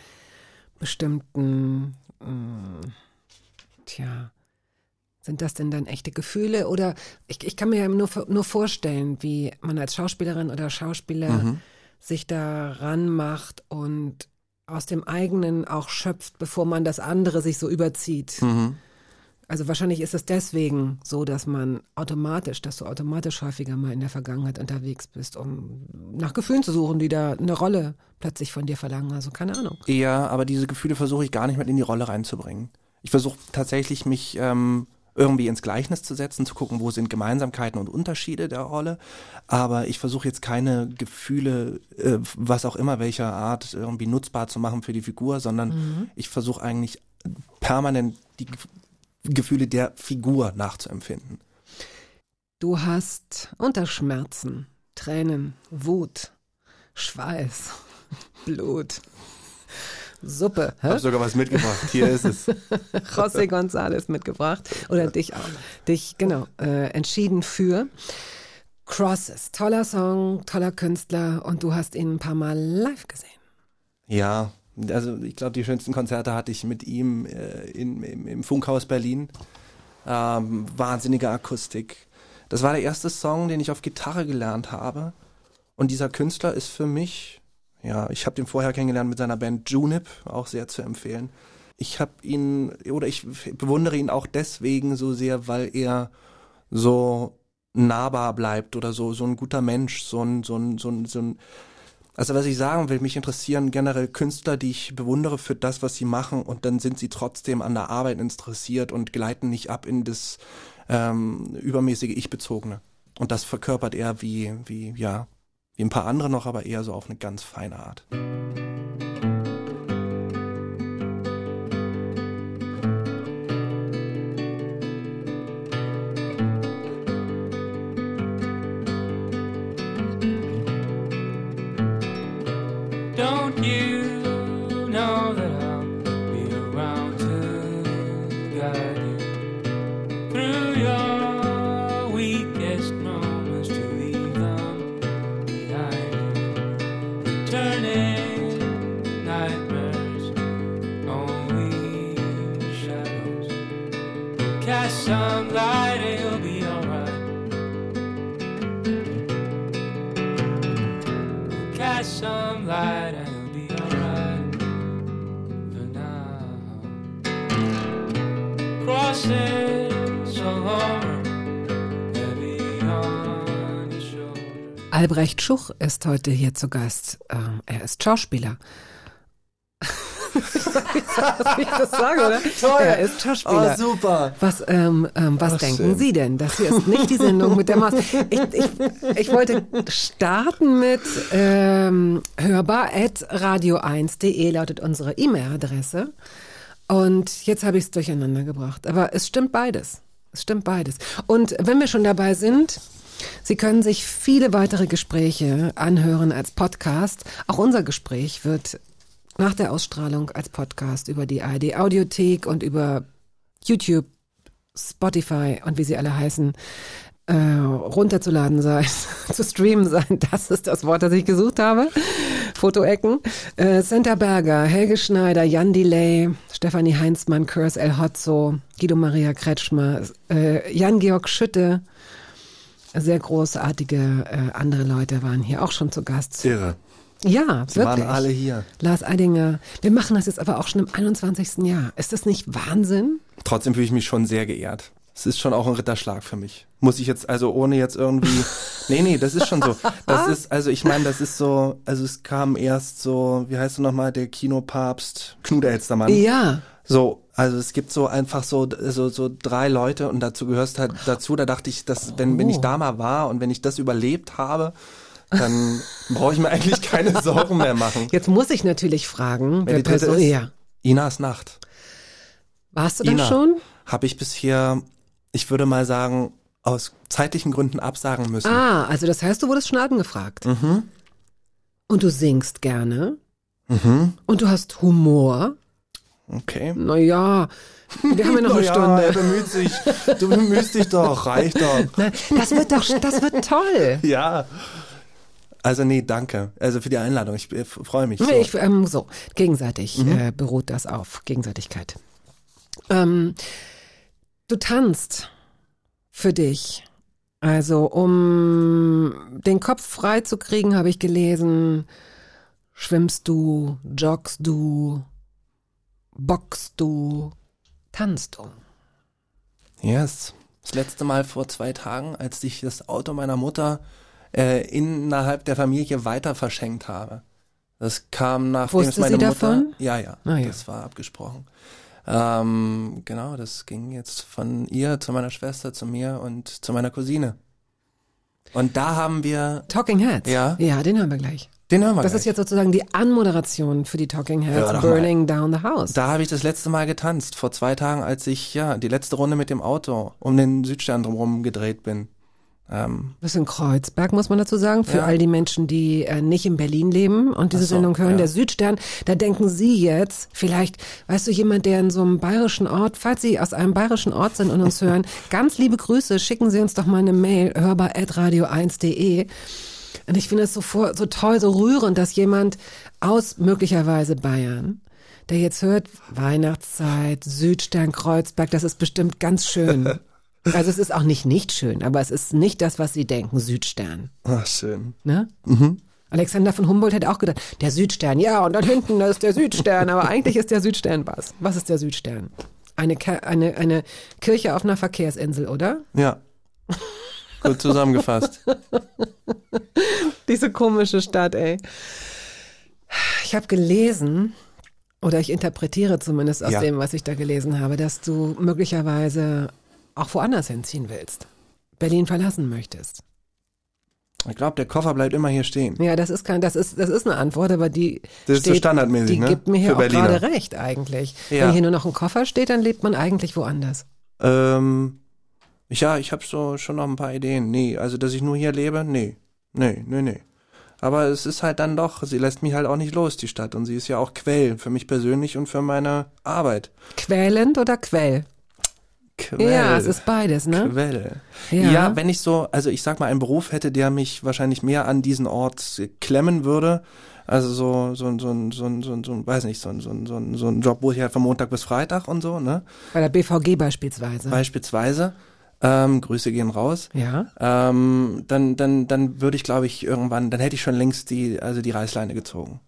bestimmten, mh, tja, sind das denn dann echte Gefühle? Oder ich, ich kann mir ja nur, nur vorstellen, wie man als Schauspielerin oder Schauspieler Mhm. sich daran macht und aus dem eigenen auch schöpft, bevor man das andere sich so überzieht. Mhm. Also wahrscheinlich ist es deswegen so, dass man automatisch, dass du automatisch häufiger mal in der Vergangenheit unterwegs bist, um nach Gefühlen zu suchen, die da eine Rolle plötzlich von dir verlangen. Also keine Ahnung. Ja, aber diese Gefühle versuche ich gar nicht mit in die Rolle reinzubringen. Ich versuche tatsächlich, mich ähm, irgendwie ins Gleichnis zu setzen, zu gucken, wo sind Gemeinsamkeiten und Unterschiede der Rolle. Aber ich versuche jetzt keine Gefühle, äh, was auch immer, welcher Art, irgendwie nutzbar zu machen für die Figur, sondern ich versuche eigentlich permanent die Ge- Gefühle der Figur nachzuempfinden. Du hast Unterschmerzen, Tränen, Wut, Schweiß, Blut, Suppe. Ich habe sogar was mitgebracht. Hier ist es. José González mitgebracht. Oder dich auch. Dich, genau, äh, entschieden für. Crosses. Toller Song, toller Künstler und du hast ihn ein paar Mal live gesehen. Ja, also ich glaube, die schönsten Konzerte hatte ich mit ihm äh, in, im, im Funkhaus Berlin. Ähm, wahnsinnige Akustik. Das war der erste Song, den ich auf Gitarre gelernt habe. Und dieser Künstler ist für mich, ja, ich habe den vorher kennengelernt mit seiner Band Junip, auch sehr zu empfehlen. Ich habe ihn, oder ich bewundere ihn auch deswegen so sehr, weil er so nahbar bleibt oder so, so ein guter Mensch, so ein, so ein, so ein, so ein also was ich sagen will, mich interessieren generell Künstler, die ich bewundere für das, was sie machen und dann sind sie trotzdem an der Arbeit interessiert und gleiten nicht ab in das ähm, übermäßige Ich-Bezogene. Und das verkörpert er wie, wie, ja, wie ein paar andere noch, aber eher so auf eine ganz feine Art. Albrecht Schuch ist heute hier zu Gast. Ähm, er ist Schauspieler. Wie ich das sage, oder? Toll. Er ist Schauspieler. Oh, super. Was, ähm, ähm, was Ach, denken schön. Sie denn? Das hier ist nicht die Sendung mit der Maus. Ich, ich, ich wollte starten mit ähm, hörbar.radio1.de lautet unsere E-Mail-Adresse. Und jetzt habe ich es durcheinander gebracht. Aber es stimmt beides. Es stimmt beides. Und wenn wir schon dabei sind, Sie können sich viele weitere Gespräche anhören als Podcast. Auch unser Gespräch wird nach der Ausstrahlung als Podcast über die ARD Audiothek und über YouTube, Spotify und wie sie alle heißen, äh, runterzuladen sein, zu streamen sein. Das ist das Wort, das ich gesucht habe. Fotoecken. Äh, Senta Berger, Helge Schneider, Jan Delay, Stefanie Heinzmann, Kurs El Hotzo, Guido Maria Kretschmer, äh, Jan-Georg Schütte, sehr großartige äh, andere Leute waren hier auch schon zu Gast. Irre. Ja, Sie wirklich. waren alle hier. Lars Eidinger. Wir machen das jetzt aber auch schon im 21. Jahr. Ist das nicht Wahnsinn? Trotzdem fühle ich mich schon sehr geehrt. Es ist schon auch ein Ritterschlag für mich. Muss ich jetzt, also ohne jetzt irgendwie. nee, nee, das ist schon so. Das ist, also ich meine, das ist so, also es kam erst so, wie heißt du nochmal, der Kinopapst, Knut Elstermann. Ja. So, also es gibt so einfach so, so, so drei Leute und dazu gehörst halt dazu, da dachte ich, dass wenn, wenn ich da mal war und wenn ich das überlebt habe, dann brauche ich mir eigentlich keine Sorgen mehr machen. Jetzt muss ich natürlich fragen, Wer wer die Person. ist? Ja. Inas Nacht. Warst du da Ina. schon? Habe ich bisher, ich würde mal sagen, aus zeitlichen Gründen absagen müssen. Ah, also das heißt, du wurdest schon angefragt. Mhm. Und du singst gerne. Mhm. Und du hast Humor. Okay. Naja, wir haben ja noch eine Na ja, Stunde. er bemüht sich. Du bemühst dich doch, reicht doch. Na, das wird doch, das wird toll. Ja. Also nee, danke. Also für die Einladung. Ich äh, freue mich. So. Ich, ähm, so, gegenseitig Mhm. äh, beruht das auf Gegenseitigkeit. Ähm, du tanzt für dich. Also um den Kopf frei zu kriegen, habe ich gelesen, schwimmst du, joggst du, boxst du, tanzt du. Yes. Das letzte Mal vor zwei Tagen, als ich das Auto meiner Mutter äh, innerhalb der Familie weiter verschenkt habe. Das kam nachdem Wusste es meine sie Mutter. davon? Ja, ja, Ah, ja. Das war abgesprochen. Ähm, genau, das ging jetzt von ihr zu meiner Schwester, zu mir und zu meiner Cousine. Und da haben wir, Talking Heads. Ja. Ja, den haben wir gleich. Den hören wir Das gleich. ist jetzt sozusagen die Anmoderation für die Talking Heads mal. Burning Down the House. Da habe ich das letzte Mal getanzt, vor zwei Tagen, als ich ja die letzte Runde mit dem Auto um den Südstern drumherum gedreht bin. Ähm, Das ist in Kreuzberg, muss man dazu sagen, für Ja. all die Menschen, die äh, nicht in Berlin leben und diese so, Sendung hören. ja. Der Südstern, da denken Sie jetzt, vielleicht, weißt du, jemand, der in so einem bayerischen Ort, falls Sie aus einem bayerischen Ort sind und uns hören, ganz liebe Grüße, schicken Sie uns doch mal eine Mail, hörbar.radio1.de. Und ich finde es so, vor, so toll, so rührend, dass jemand aus möglicherweise Bayern, der jetzt hört, Weihnachtszeit, Südstern, Kreuzberg, das ist bestimmt ganz schön. Also es ist auch nicht nicht schön, aber es ist nicht das, was Sie denken, Südstern. ach, schön. Ne? Mhm. Alexander von Humboldt hätte auch gedacht, der Südstern, ja, und dann hinten, das ist der Südstern, aber eigentlich ist der Südstern was. Was ist der Südstern? Eine, eine, eine Kirche auf einer Verkehrsinsel, oder? Ja. Gut zusammengefasst. Diese komische Stadt, ey. Ich habe gelesen, oder ich interpretiere zumindest aus Ja. dem, was ich da gelesen habe, dass du möglicherweise auch woanders hinziehen willst. Berlin verlassen möchtest. Ich glaube, der Koffer bleibt immer hier stehen. Ja, das ist kein, das ist, das ist eine Antwort, aber die Das ist so standardmäßig, die ne? gibt mir hier Für auch Berliner. gerade recht eigentlich. Ja. Wenn hier nur noch ein Koffer steht, dann lebt man eigentlich woanders. Ähm, ja, ich habe so schon noch ein paar Ideen. Nee, also dass ich nur hier lebe, nee. Nee, nee, nee. Aber es ist halt dann doch, sie lässt mich halt auch nicht los, die Stadt. Und sie ist ja auch Quell für mich persönlich und für meine Arbeit. Quälend oder Quell? Quell. Ja, es ist beides, ne? Quelle. Ja. Ja. wenn ich so, also ich sag mal, einen Beruf hätte, der mich wahrscheinlich mehr an diesen Ort klemmen würde. Also so, so, so, so, so, so, so weiß nicht, so, so, so, so ein Job, wo ich halt von Montag bis Freitag und so, ne? Bei der BVG beispielsweise. Beispielsweise. Ähm, Grüße gehen raus. ja. Ähm, dann, dann, dann würde ich, glaube ich, irgendwann, dann hätte ich schon längst die, also die Reißleine gezogen.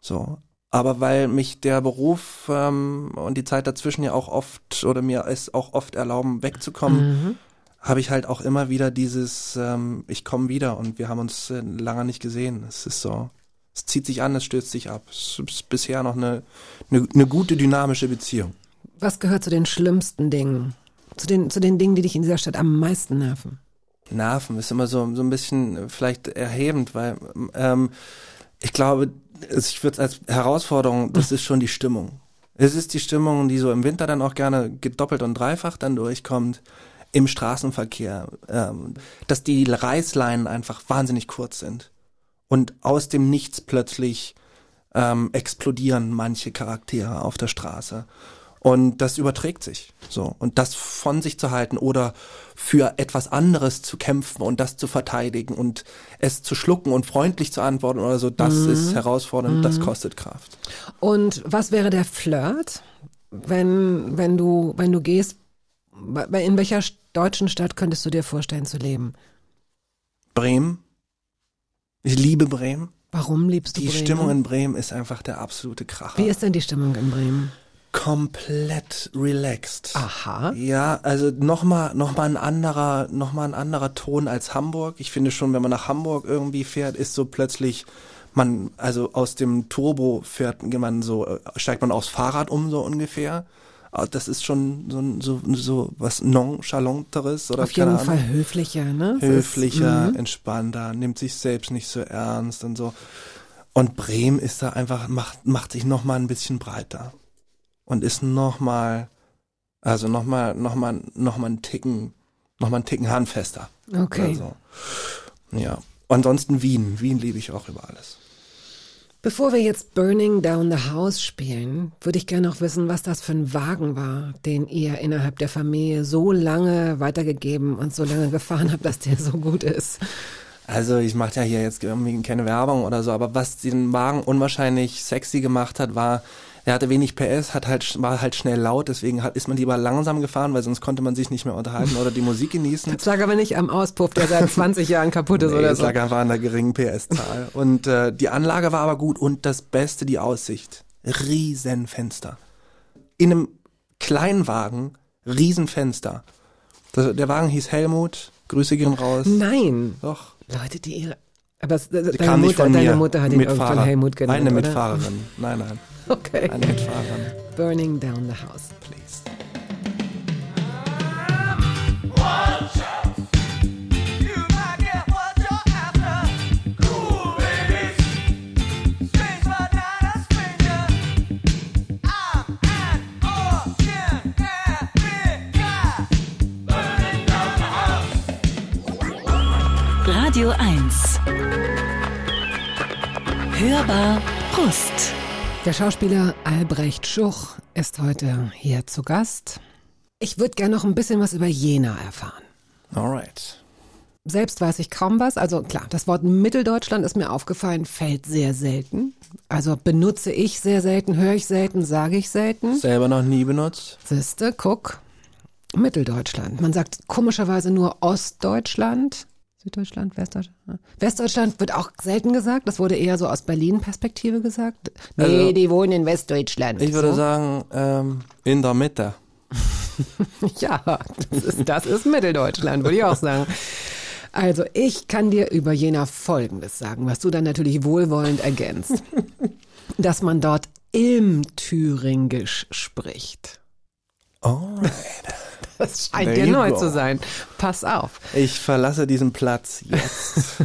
So. Aber weil mich der Beruf ähm, und die Zeit dazwischen ja auch oft oder mir es auch oft erlauben, wegzukommen, Mhm. habe ich halt auch immer wieder dieses, ähm, ich komme wieder und wir haben uns äh, lange nicht gesehen. Es ist so, es zieht sich an, es stößt sich ab. Es ist bisher noch eine, eine, eine gute dynamische Beziehung. Was gehört zu den schlimmsten Dingen? Zu den, zu den Dingen, die dich in dieser Stadt am meisten nerven? Nerven ist immer so, so ein bisschen äh, vielleicht erhebend, weil ähm, ich glaube, ich würde es als Herausforderung, das ist schon die Stimmung. Es ist die Stimmung, die so im Winter dann auch gerne gedoppelt und dreifach dann durchkommt im Straßenverkehr, ähm, dass die Reißleinen einfach wahnsinnig kurz sind und aus dem Nichts plötzlich ähm, explodieren manche Charaktere auf der Straße. Und das überträgt sich. So. Und das von sich zu halten oder für etwas anderes zu kämpfen und das zu verteidigen und es zu schlucken und freundlich zu antworten oder so, das ist herausfordernd, das kostet Kraft. Und was wäre der Flirt, wenn, wenn du, wenn du gehst, in welcher deutschen Stadt könntest du dir vorstellen zu leben? Bremen. Ich liebe Bremen. Warum liebst du Die Bremen? Stimmung in Bremen ist einfach der absolute Kracher. Wie ist denn die Stimmung in Bremen? Komplett relaxed. Aha. Ja, also nochmal noch mal ein anderer, noch mal ein anderer Ton als Hamburg. Ich finde schon, wenn man nach Hamburg irgendwie fährt, ist so plötzlich man, also aus dem Turbo fährt man so, äh, steigt man aufs Fahrrad um so ungefähr. Ah, Das ist schon so, so, so was nonchalanteres oder Auf jeden keine Fall Ahnung. höflicher, ne? Es ist- höflicher, Mhm. entspannter, nimmt sich selbst nicht so ernst und so. Und Bremen ist da einfach, macht, macht sich noch mal ein bisschen breiter. Und ist noch mal, also noch mal, noch mal, noch mal einen Ticken, noch mal einen Ticken handfester. Okay. Also, ja. Ansonsten Wien. Wien liebe ich auch über alles. Bevor wir jetzt Burning Down the House spielen, würde ich gerne noch wissen, was das für ein Wagen war, den ihr innerhalb der Familie so lange weitergegeben und so lange gefahren habt, dass der so gut ist. Also ich mache ja hier jetzt irgendwie keine Werbung oder so, aber was den Wagen unwahrscheinlich sexy gemacht hat, war, er hatte wenig PS, hat halt, war halt schnell laut, deswegen hat, ist man lieber langsam gefahren, weil sonst konnte man sich nicht mehr unterhalten oder die Musik genießen. Das lag aber nicht am Auspuff, der seit 20 Jahren kaputt ist Nee, oder es so. lag einfach an der geringen PS-Zahl. Und äh, die Anlage war aber gut und das Beste, die Aussicht. Riesenfenster. In einem kleinen Wagen, Riesenfenster. Das, der Wagen hieß Helmut, Grüße gehen raus. Nein, Doch. Leute, die ihre... Aber es- deine, Kam nicht Mutter, deine. Mutter hat ihn irgendwann. Helmut genannt, Eine oder? Mitfahrerin. Nein, nein. Okay. Burning Down the House. Please. An ordinary guy. Burning down the house. Radio 1. Hörbar Brust. Der Schauspieler Albrecht Schuch ist heute hier zu Gast. Ich würde gerne noch ein bisschen was über Jena erfahren. Alright. Selbst weiß ich kaum was. Also klar, das Wort Mitteldeutschland ist mir aufgefallen, fällt sehr selten. Also benutze ich sehr selten, höre ich selten, sage ich selten. Selber noch nie benutzt. Siehste, guck. Mitteldeutschland. Man sagt komischerweise nur Ostdeutschland. Süddeutschland, Westdeutschland. Ja. Westdeutschland wird auch selten gesagt. Das wurde eher so aus Berlin-Perspektive gesagt. Nee, Also, die wohnen in Westdeutschland. Ich würde so. sagen, ähm, in der Mitte. Ja, das ist, das ist Mitteldeutschland, würde ich auch sagen. Also, ich kann dir über Jena Folgendes sagen, was du dann natürlich wohlwollend ergänzt. Dass man dort Ilm-Thüringisch spricht. Alright. Das scheint dir neu zu sein. Pass auf. Ich verlasse diesen Platz jetzt.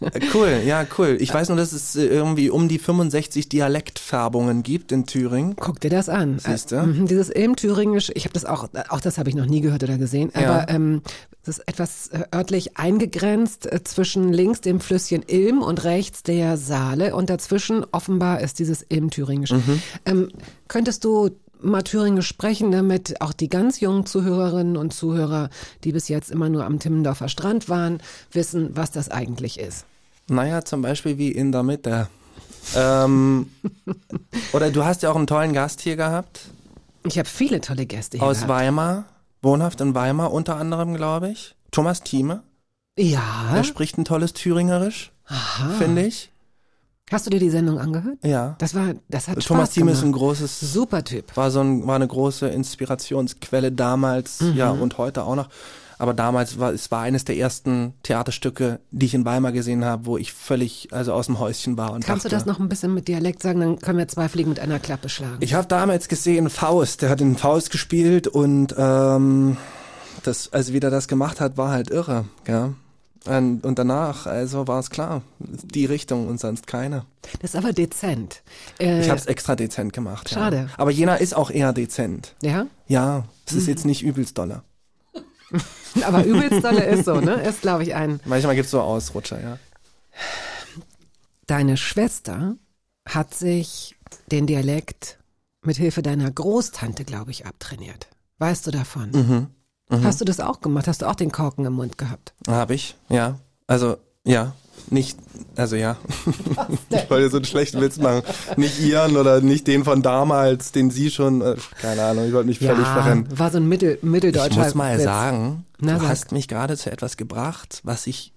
Äh, cool, ja, cool. Ich weiß nur, dass es äh, irgendwie um die 65 Dialektfärbungen gibt in Thüringen. Guck dir das an. Siehste? Äh, mhm, dieses Ilm-Thüringisch, ich habe das auch, auch das habe ich noch nie gehört oder gesehen, Ja. aber ähm, es ist etwas äh, örtlich eingegrenzt äh, zwischen links dem Flüsschen Ilm und rechts der Saale und dazwischen offenbar ist dieses Ilm-Thüringisch. Mhm. Ähm, könntest du mal Thüringisch sprechen, damit auch die ganz jungen Zuhörerinnen und Zuhörer, die bis jetzt immer nur am Timmendorfer Strand waren, wissen, was das eigentlich ist? Naja, zum Beispiel wie in der Mitte. Ähm, oder du hast ja auch einen tollen Gast hier gehabt. Ich habe viele tolle Gäste hier Aus gehabt. Weimar. Wohnhaft in Weimar unter anderem, glaube ich. Thomas Thieme. Ja, Er spricht ein tolles Thüringerisch, finde ich. Hast du dir die Sendung angehört? Ja. Das war, das hat Thomas Spaß gemacht. ist ein großes Super Typ. war so ein, war eine große Inspirationsquelle damals, ja, und heute auch noch. Aber damals war es war eines der ersten Theaterstücke, die ich in Weimar gesehen habe, wo ich völlig also aus dem Häuschen war und Kannst du dachte, das noch ein bisschen mit Dialekt sagen? Dann können wir zwei Fliegen mit einer Klappe schlagen. Ich habe damals gesehen Faust, der hat den Faust gespielt und ähm, das, also wie der das gemacht hat, war halt irre, ja. Und, und danach, also war es klar, die Richtung und sonst keine. das ist aber dezent. Äh, Ich habe es extra dezent gemacht. schade. Ja. Aber Jena ist auch eher dezent. ja, Ja, es ist jetzt nicht übelst dolle. aber übelst dolle ist so, ne? Ist, glaube ich, ein. Manchmal gibt's so Ausrutscher, ja. Deine Schwester hat sich den Dialekt mit Hilfe deiner Großtante, glaube ich, abtrainiert. Weißt du davon? Mhm. Hast du das auch gemacht? Hast du auch den Korken im Mund gehabt? Habe ich, ja. Also, ja. Nicht, also ja. ich wollte so einen schlechten Witz machen. Nicht ihren oder nicht den von damals, den sie schon, äh, keine Ahnung, ich wollte mich völlig verrennen. war so ein Mittel, Ich mitteldeutscher muss mal Witz. sagen, Na, du sag. hast mich gerade zu etwas gebracht, was ich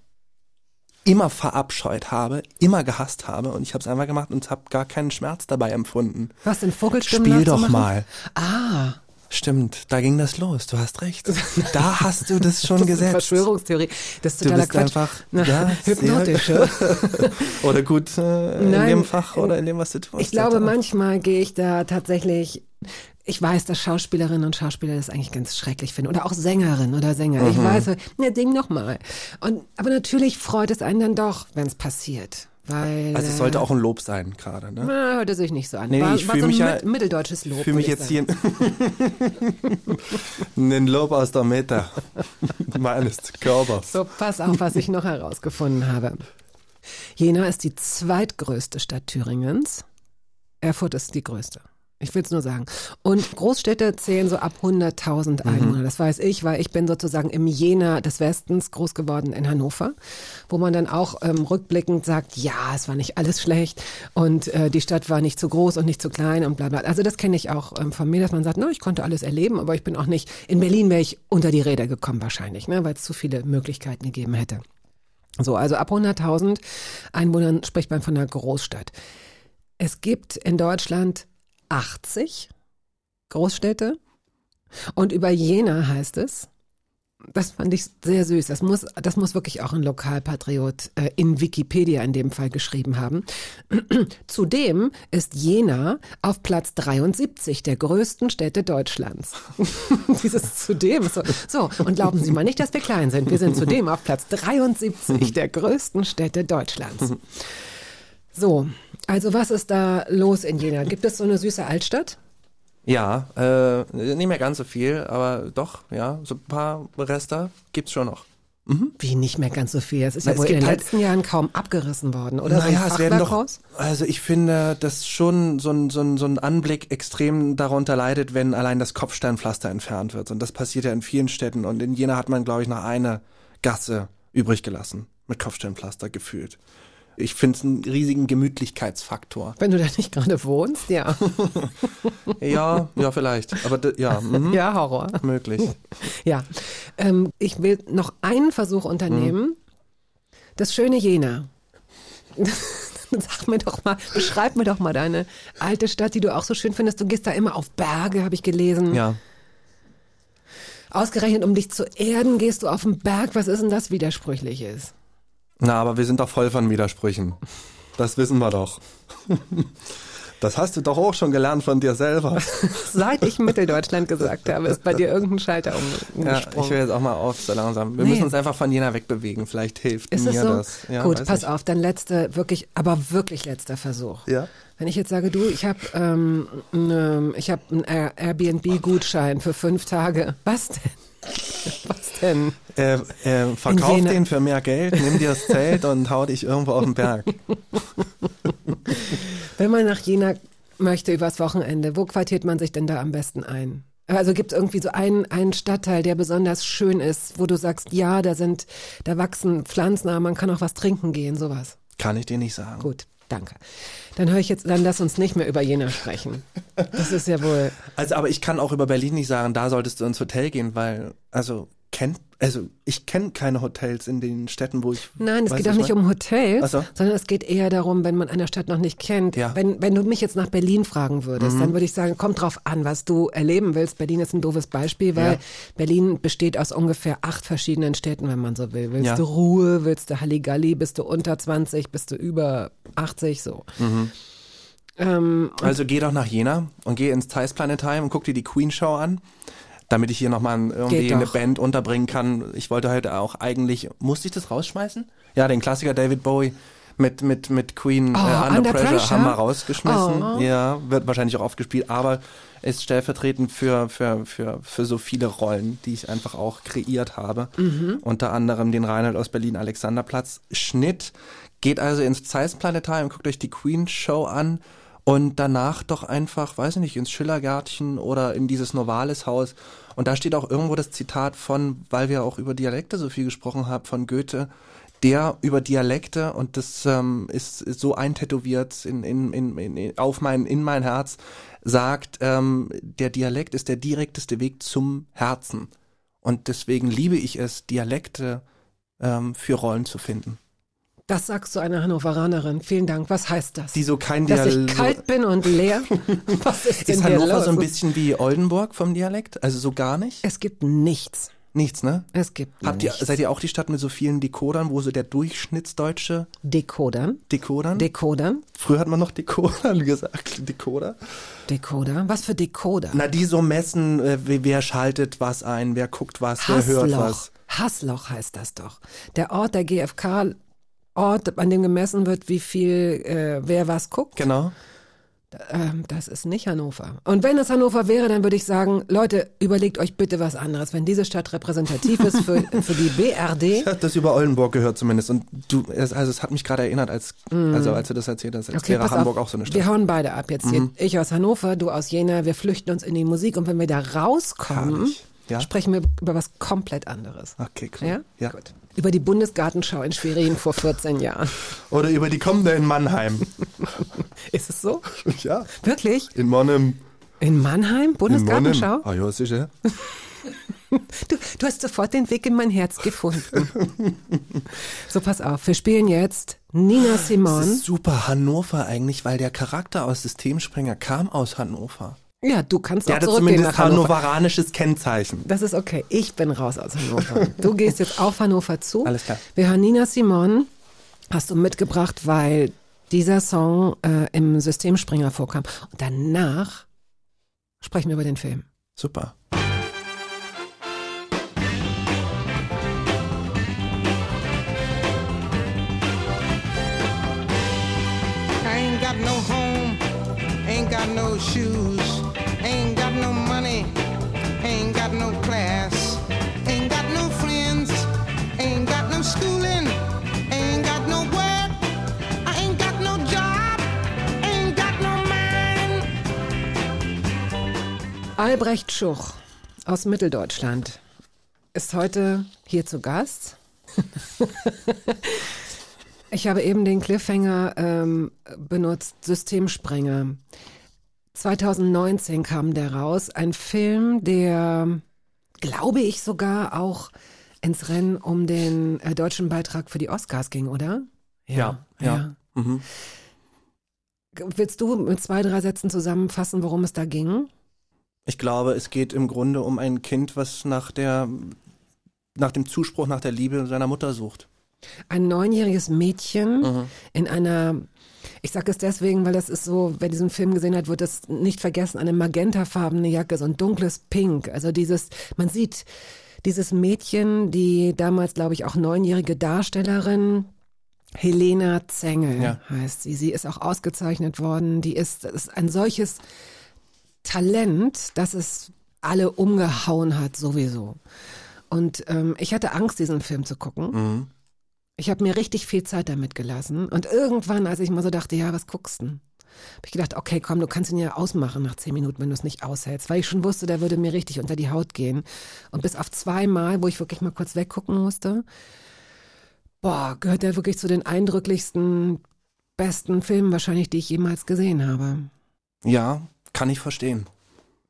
immer verabscheut habe, immer gehasst habe und ich habe es einfach gemacht und habe gar keinen Schmerz dabei empfunden. Was in Vogelstimmen Spiel doch mal. Ah, Stimmt, da ging das los. Du hast recht. Da hast du das schon das gesetzt. Verschwörungstheorie. Das ist Du totaler bist Quatsch. einfach Na, ja, hypnotisch. oder gut äh, in Nein, dem Fach oder in dem, was du tust. Ich glaube, manchmal gehe ich da tatsächlich. Ich weiß, dass Schauspielerinnen und Schauspieler das eigentlich ganz schrecklich finden. Oder auch Sängerinnen oder Sänger. Mhm. Ich weiß, ne, Ding nochmal. Und, aber natürlich freut es einen dann doch, wenn es passiert. Weil. Also es sollte auch ein Lob sein gerade. Ne? Na, hörte sich nicht so an. Nee, war, ich war fühl so ein mich ja- mit- mitteldeutsches Lob. Ich fühle mich jetzt sagen. hier ein Lob aus der Mitte meines Körpers. So, pass auf, was ich noch herausgefunden habe. Jena ist die zweitgrößte Stadt Thüringens. Erfurt ist die größte. Ich will es nur sagen. Und Großstädte zählen so ab 100.000 Mhm. Einwohner. Das weiß ich, weil ich bin sozusagen im Jena des Westens groß geworden in Hannover, wo man dann auch ähm, rückblickend sagt, ja, es war nicht alles schlecht und äh, die Stadt war nicht zu groß und nicht zu klein und bla bla. Also das kenne ich auch ähm, von mir, dass man sagt, na, ich konnte alles erleben, aber ich bin auch nicht, in Berlin wäre ich unter die Räder gekommen wahrscheinlich, ne, weil es zu viele Möglichkeiten gegeben hätte. So, also ab 100.000 Einwohnern spricht man von einer Großstadt. Es gibt in Deutschland 80 Großstädte und über Jena heißt es, das fand ich sehr süß, das muss, das muss wirklich auch ein Lokalpatriot äh, in Wikipedia in dem Fall geschrieben haben. Zudem ist Jena auf Platz 73 der größten Städte Deutschlands. Dieses zudem so, so, und glauben Sie mal nicht, dass wir klein sind. Wir sind zudem auf Platz 73 der größten Städte Deutschlands. So, also was ist da los in Jena? Gibt es so eine süße Altstadt? Ja, äh, nicht mehr ganz so viel, aber doch, ja, so ein paar Reste gibt's schon noch. Wie nicht mehr ganz so viel. Es ist Na, ja wohl in den halt- letzten Jahren kaum abgerissen worden, oder? naja, so es werden doch, also ich finde, dass schon so ein, so, ein, so ein Anblick extrem darunter leidet, wenn allein das Kopfsteinpflaster entfernt wird. Und das passiert ja in vielen Städten. Und in Jena hat man, glaube ich, noch eine Gasse übrig gelassen mit Kopfsteinpflaster gefühlt. Ich finde es einen riesigen Gemütlichkeitsfaktor. Wenn du da nicht gerade wohnst, ja. Ja, ja, vielleicht. Aber ja, mhm, Ja, Horror. möglich. Ja. Ähm, ich will noch einen Versuch unternehmen. Das schöne Jena. Sag mir doch mal, beschreib mir doch mal deine alte Stadt, die du auch so schön findest. Du gehst da immer auf Berge, habe ich gelesen. Ja. Ausgerechnet, um dich zu erden, gehst du auf den Berg. Was ist denn das Widersprüchliches? Na, aber wir sind doch voll von Widersprüchen. Das wissen wir doch. Das hast du doch auch schon gelernt von dir selber. Seit ich Mitteldeutschland gesagt habe, ist bei dir irgendein Schalter um- Ja, umgesprungen. ich will jetzt auch mal auf, so langsam. Wir Nee. müssen uns einfach von Jena wegbewegen. Vielleicht hilft Ist mir es so? das. Ja, Gut, pass nicht. auf, dann letzte, wirklich, aber wirklich letzter Versuch. Ja. Wenn ich jetzt sage, du, ich habe ähm, ne, ich hab einen Air- Airbnb-Gutschein für fünf Tage. Was denn? Was denn? Äh, äh, verkauf den für mehr Geld, nimm dir das Zelt und hau dich irgendwo auf den Berg. Wenn man nach Jena möchte übers Wochenende, wo quartiert man sich denn da am besten ein? Also gibt es irgendwie so einen, einen Stadtteil, der besonders schön ist, wo du sagst, ja, da sind, da wachsen Pflanzen, aber man kann auch was trinken gehen, sowas. Kann ich dir nicht sagen. Gut, danke. Dann höre ich jetzt, dann lass uns nicht mehr über Jena sprechen. Das ist ja wohl. Also, aber ich kann auch über Berlin nicht sagen, da solltest du ins Hotel gehen, weil, also, kennt, also, ich kenne keine Hotels in den Städten, wo ich. Nein, es geht auch nicht ich mein? um Hotels, so. sondern es geht eher darum, wenn man eine Stadt noch nicht kennt. Ja. Mhm. Wenn, wenn du mich jetzt nach Berlin fragen würdest, dann würde ich sagen, kommt drauf an, was du erleben willst. Berlin ist ein doofes Beispiel, weil Ja. Berlin besteht aus ungefähr acht verschiedenen Städten, wenn man so will. Willst Ja. du Ruhe, willst du Halligalli, bist du unter 20, bist du über 80, so. Mhm. Ähm, Also geh doch nach Jena und geh ins Zeiss Planetarium und guck dir die Queen Show an, damit ich hier nochmal irgendwie eine. Band unterbringen kann. Ich wollte heute auch eigentlich, musste ich das rausschmeißen? Ja, den Klassiker David Bowie mit, mit, mit Queen Oh, äh, Under, Under Pressure, Pressure? haben wir rausgeschmissen. Oh. Ja, wird wahrscheinlich auch oft gespielt, aber ist stellvertretend für, für, für, für so viele Rollen, die ich einfach auch kreiert habe. Mhm. Unter anderem den Reinhold aus Berlin Alexanderplatz. Schnitt. Geht also ins Zeiss Planetarium, guckt euch die Queen Show an und danach doch einfach, weiß ich nicht, ins Schillergärtchen oder in dieses Novales Haus. Und da steht auch irgendwo das Zitat von, weil wir auch über Dialekte so viel gesprochen haben, von Goethe, der über Dialekte, und das ähm, ist, ist so eintätowiert in, in, in, in, auf mein, in mein Herz, sagt, ähm, der Dialekt ist der direkteste Weg zum Herzen. Und deswegen liebe ich es, Dialekte ähm, für Rollen zu finden. Das sagst du einer Hannoveranerin. Vielen Dank. Was heißt das? Die so kein Dass ich Dialekt- kalt bin und leer? Was ist denn Ist Hannover los? so ein bisschen wie Oldenburg vom Dialekt? Also so gar nicht? Es gibt nichts. Nichts, ne? Es gibt Habt ihr, nichts. seid ihr auch die Stadt mit so vielen Dekodern, wo so der Durchschnittsdeutsche Dekodern? Dekodern? Dekodern? Früher hat man noch Dekodern gesagt. Dekoder? Decoder? Was für Decoder? Na, die so messen, äh, wer schaltet was ein, wer guckt was, wer hört Hassloch. was. Hassloch heißt das doch. Der Ort, der GfK-Ort, an dem gemessen wird, wie viel, äh, wer was guckt. Genau. Ähm, das ist nicht Hannover. Und wenn es Hannover wäre, dann würde ich sagen, Leute, überlegt euch bitte was anderes. Wenn diese Stadt repräsentativ ist für, für die BRD, Ich habe das über Oldenburg gehört zumindest. Und du, es, also es hat mich gerade erinnert, als, also als du das erzählt hast, als wäre Mm. pass Hamburg auf, auch so eine Wir Stadt. Mhm. hauen beide ab jetzt hier. Ich aus Hannover, du aus Jena, wir flüchten uns in die Musik und wenn wir da rauskommen. Ja? sprechen wir über was komplett anderes. Okay, cool. Ja? ja. Gut. Über die Bundesgartenschau in Schwerin vor 14 Jahren. Oder über die kommende in Mannheim. Ist es so? ja. Wirklich? In Monnem. In Mannheim? Bundesgartenschau? Ah ja, sicher. Du, du hast sofort den Weg in mein Herz gefunden. so, pass auf. Wir spielen jetzt Nina Das Simon. ist super Hannover eigentlich, weil der Charakter aus Systemspringer kam aus Hannover. Ja, du kannst Der auch zurückgehen zumindest nach Hannover. hannoveranisches Kennzeichen. Das ist okay. Ich bin raus aus Hannover. Du gehst jetzt auf Hannover zu. Alles klar. Wir hören Nina Simon. Hast du mitgebracht, weil dieser Song äh, im Systemspringer vorkam. Und danach sprechen wir über den Film. Super. I ain't got no home, ain't got no shoes, Albrecht Schuch aus Mitteldeutschland ist heute hier zu Gast. ich habe eben den Cliffhanger ähm, benutzt, Systemsprenger. 2019 kam der raus, ein Film, der, glaube ich, sogar auch ins Rennen um den äh, deutschen Beitrag für die Oscars ging, oder? Ja, ja. Mhm. Willst du mit zwei, drei Sätzen zusammenfassen, worum es da ging? Ich glaube, es geht im Grunde um ein Kind, was nach der nach dem Zuspruch, nach der Liebe seiner Mutter sucht. Ein neunjähriges Mädchen Mhm. in einer, ich sage es deswegen, weil das ist so, wer diesen Film gesehen hat, wird es nicht vergessen, eine magentafarbene Jacke, so ein dunkles Pink. Also dieses, man sieht dieses Mädchen, die damals, glaube ich, auch neunjährige Darstellerin, Helena Zengel Ja. heißt sie. Sie ist auch ausgezeichnet worden. Die ist, das ist ein solches Talent, dass es alle umgehauen hat, sowieso. Und ähm, ich hatte Angst, diesen Film zu gucken. Mhm. Ich habe mir richtig viel Zeit damit gelassen. Und irgendwann, als ich mal so dachte, ja, was guckst denn? Habe ich gedacht, okay, komm, du kannst ihn ja ausmachen nach zehn Minuten, wenn du es nicht aushältst. Weil ich schon wusste, der würde mir richtig unter die Haut gehen. Und bis auf zweimal, wo ich wirklich mal kurz weggucken musste, boah, gehört der wirklich zu den eindrücklichsten, besten Filmen wahrscheinlich, die ich jemals gesehen habe. Ja, kann ich verstehen.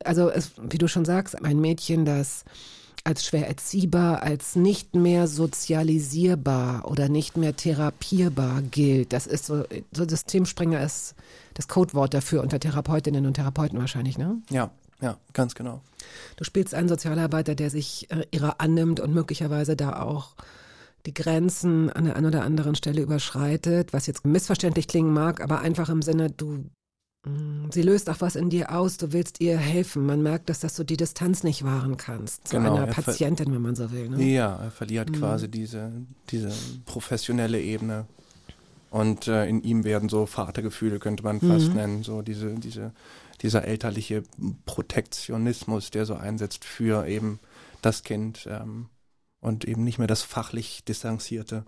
also es, wie du schon sagst, ein Mädchen, das als schwer erziehbar, als nicht mehr sozialisierbar oder nicht mehr therapierbar gilt. Das ist so, so Systemspringer ist das Codewort dafür unter Therapeutinnen und Therapeuten wahrscheinlich, ne? Ja, ja, ganz genau. Du spielst einen Sozialarbeiter, der sich äh, ihrer annimmt und möglicherweise da auch die Grenzen an der einen oder anderen Stelle überschreitet, was jetzt missverständlich klingen mag, aber einfach im Sinne, du, sie löst auch was in dir aus, du willst ihr helfen. Man merkt, dass, dass du die Distanz nicht wahren kannst zu Genau, einer er Patientin, wenn man so will. Ne? Ja, er verliert quasi diese, diese professionelle Ebene. Und äh, in ihm werden so Vatergefühle, könnte man fast nennen, so diese, diese, dieser elterliche Protektionismus, der so einsetzt für eben das Kind ähm, und eben nicht mehr das fachlich Distanzierte,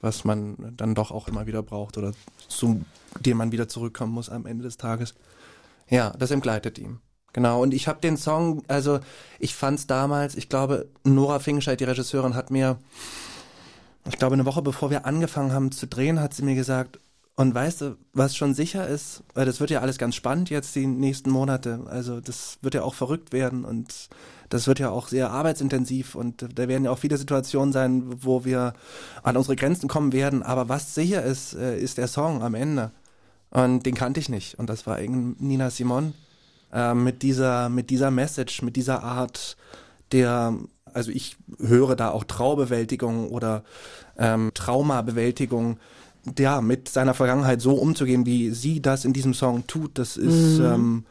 was man dann doch auch immer wieder braucht oder zu dem man wieder zurückkommen muss am Ende des Tages. Ja, das entgleitet ihm. Genau, und ich habe den Song, also ich fand's damals, ich glaube, Nora Fingenscheid, die Regisseurin, hat mir, ich glaube, eine Woche bevor wir angefangen haben zu drehen, hat sie mir gesagt, und weißt du, was schon sicher ist, weil das wird ja alles ganz spannend jetzt die nächsten Monate, also das wird ja auch verrückt werden und das wird ja auch sehr arbeitsintensiv und da werden ja auch viele Situationen sein, wo wir an unsere Grenzen kommen werden. Aber was sicher ist, äh, ist der Song am Ende. Und den kannte ich nicht. Und das war eben Nina Simon äh, mit dieser, mit dieser Message, mit dieser Art der, also ich höre da auch Traubewältigung oder ähm, Traumabewältigung, ja, mit seiner Vergangenheit so umzugehen, wie sie das in diesem Song tut, das ist, ähm,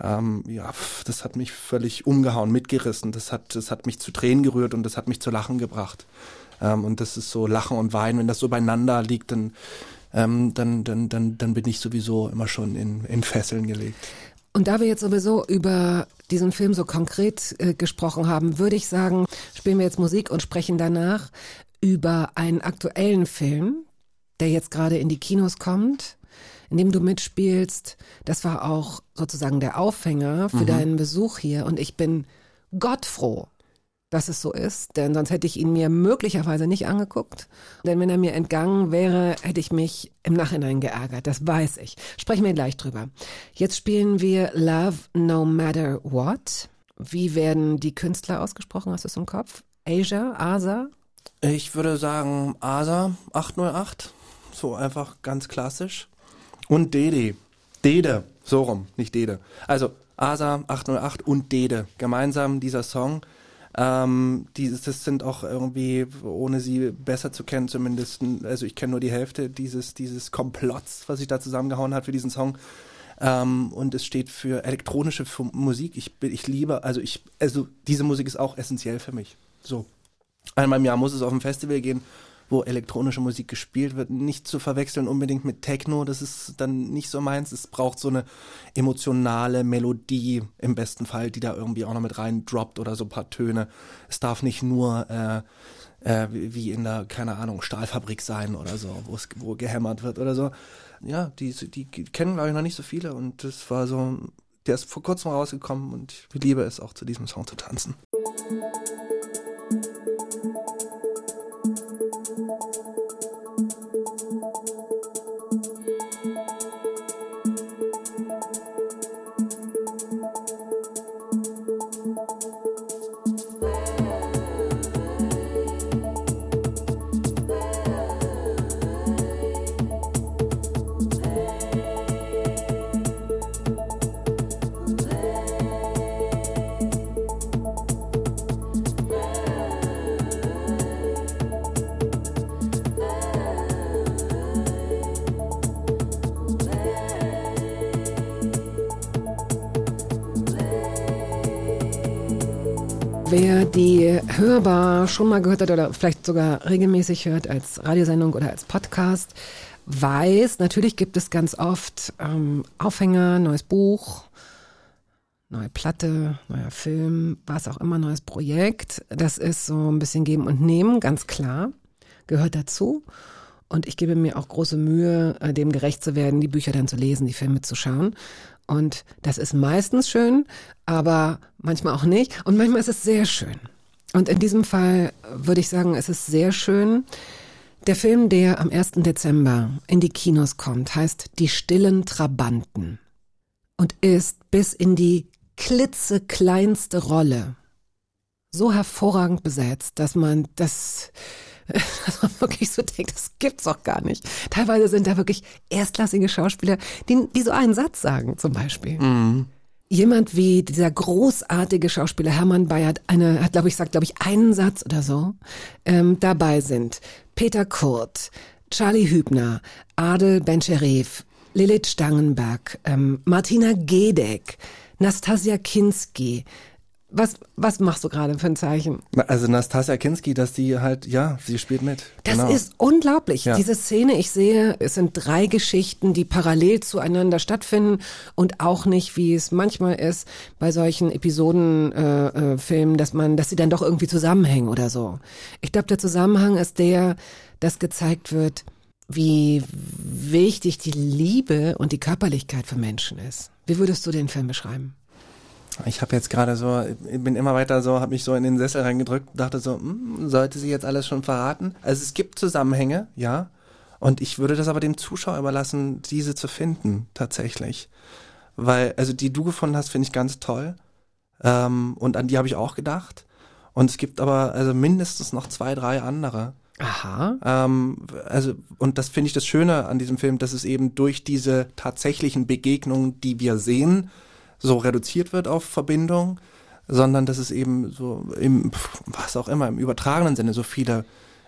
ähm, ja, das hat mich völlig umgehauen, mitgerissen. Das hat, das hat mich zu Tränen gerührt und das hat mich zu Lachen gebracht. Ähm, und das ist so Lachen und Weinen, wenn das so beieinander liegt, dann, ähm, dann, dann, dann, dann bin ich sowieso immer schon in, in Fesseln gelegt. Und da wir jetzt sowieso über diesen Film so konkret äh, gesprochen haben, würde ich sagen, spielen wir jetzt Musik und sprechen danach über einen aktuellen Film, der jetzt gerade in die Kinos kommt, in dem du mitspielst. Das war auch sozusagen der Aufhänger für deinen Besuch hier und ich bin gottfroh, dass es so ist, denn sonst hätte ich ihn mir möglicherweise nicht angeguckt. Denn wenn er mir entgangen wäre, hätte ich mich im Nachhinein geärgert, das weiß ich. Sprechen wir gleich drüber. Jetzt spielen wir Love No Matter What. Wie werden die Künstler ausgesprochen? Hast du es im Kopf? Asia, Asa? Ich würde sagen ASA 808, so einfach ganz klassisch. Und Dede. Dede, so rum, nicht Dede. Also ASA 808 und Dede, gemeinsam dieser Song. Ähm, dieses, das sind auch irgendwie, ohne sie besser zu kennen, zumindest, also ich kenne nur die Hälfte dieses, dieses Komplotts, was sich da zusammengehauen hat für diesen Song. Ähm, und es steht für elektronische Musik. Ich, ich liebe, also ich, also diese Musik ist auch essentiell für mich. So. Einmal im Jahr muss es auf ein Festival gehen, wo elektronische Musik gespielt wird. Nicht zu verwechseln unbedingt mit Techno, das ist dann nicht so meins. Es braucht so eine emotionale Melodie im besten Fall, die da irgendwie auch noch mit rein droppt oder so ein paar Töne. Es darf nicht nur äh, äh, wie in der, keine Ahnung, Stahlfabrik sein oder so, wo gehämmert wird oder so. Ja, die, die kennen, glaube ich, noch nicht so viele und das war so, der ist vor kurzem rausgekommen und ich liebe es auch zu diesem Song zu tanzen. Wer die Hörbar schon mal gehört hat oder vielleicht sogar regelmäßig hört als Radiosendung oder als Podcast, weiß, natürlich gibt es ganz oft ähm, Aufhänger, neues Buch, neue Platte, neuer Film, was auch immer, neues Projekt. Das ist so ein bisschen geben und nehmen, ganz klar, gehört dazu. Und ich gebe mir auch große Mühe, äh, dem gerecht zu werden, die Bücher dann zu lesen, die Filme zu schauen. Und das ist meistens schön, aber manchmal auch nicht. Und manchmal ist es sehr schön. Und in diesem Fall würde ich sagen, es ist sehr schön. Der Film, der am 1. Dezember in die Kinos kommt, heißt Die stillen Trabanten und ist bis in die klitzekleinste Rolle so hervorragend besetzt, dass man das dass man wirklich so denkt, das gibt's doch gar nicht. Teilweise sind da wirklich erstklassige Schauspieler, die, die so einen Satz sagen, zum Beispiel. Jemand wie dieser großartige Schauspieler Hermann Bayert, eine, hat, glaube ich, sagt, glaube ich, einen Satz oder so, ähm, dabei sind Peter Kurt, Charlie Hübner, Adel Bencherev, Lilith Stangenberg, ähm, Martina Gedeck, Nastasia Kinski. Was, was machst du gerade für ein Zeichen? Also Nastasia Kinski, dass die halt, ja, sie spielt mit. Das genau. ist unglaublich. Ja. Diese Szene, ich sehe, es sind drei Geschichten, die parallel zueinander stattfinden und auch nicht, wie es manchmal ist bei solchen Episodenfilmen, äh, äh, dass man, dass sie dann doch irgendwie zusammenhängen oder so. Ich glaube, der Zusammenhang ist der, dass gezeigt wird, wie wichtig die Liebe und die Körperlichkeit für Menschen ist. Wie würdest du den Film beschreiben? Ich habe jetzt gerade so, ich bin immer weiter so, habe mich so in den Sessel reingedrückt, dachte so, hm, sollte sie jetzt alles schon verraten? Also es gibt Zusammenhänge, ja. Und ich würde das aber dem Zuschauer überlassen, diese zu finden, tatsächlich. Weil, also die du gefunden hast, finde ich ganz toll. Ähm, und an die habe ich auch gedacht. Und es gibt aber also mindestens noch zwei, drei andere. Aha. Ähm, also, und das finde ich das Schöne an diesem Film, dass es eben durch diese tatsächlichen Begegnungen, die wir sehen, so reduziert wird auf Verbindung, sondern dass es eben so im, was auch immer, im übertragenen Sinne so viele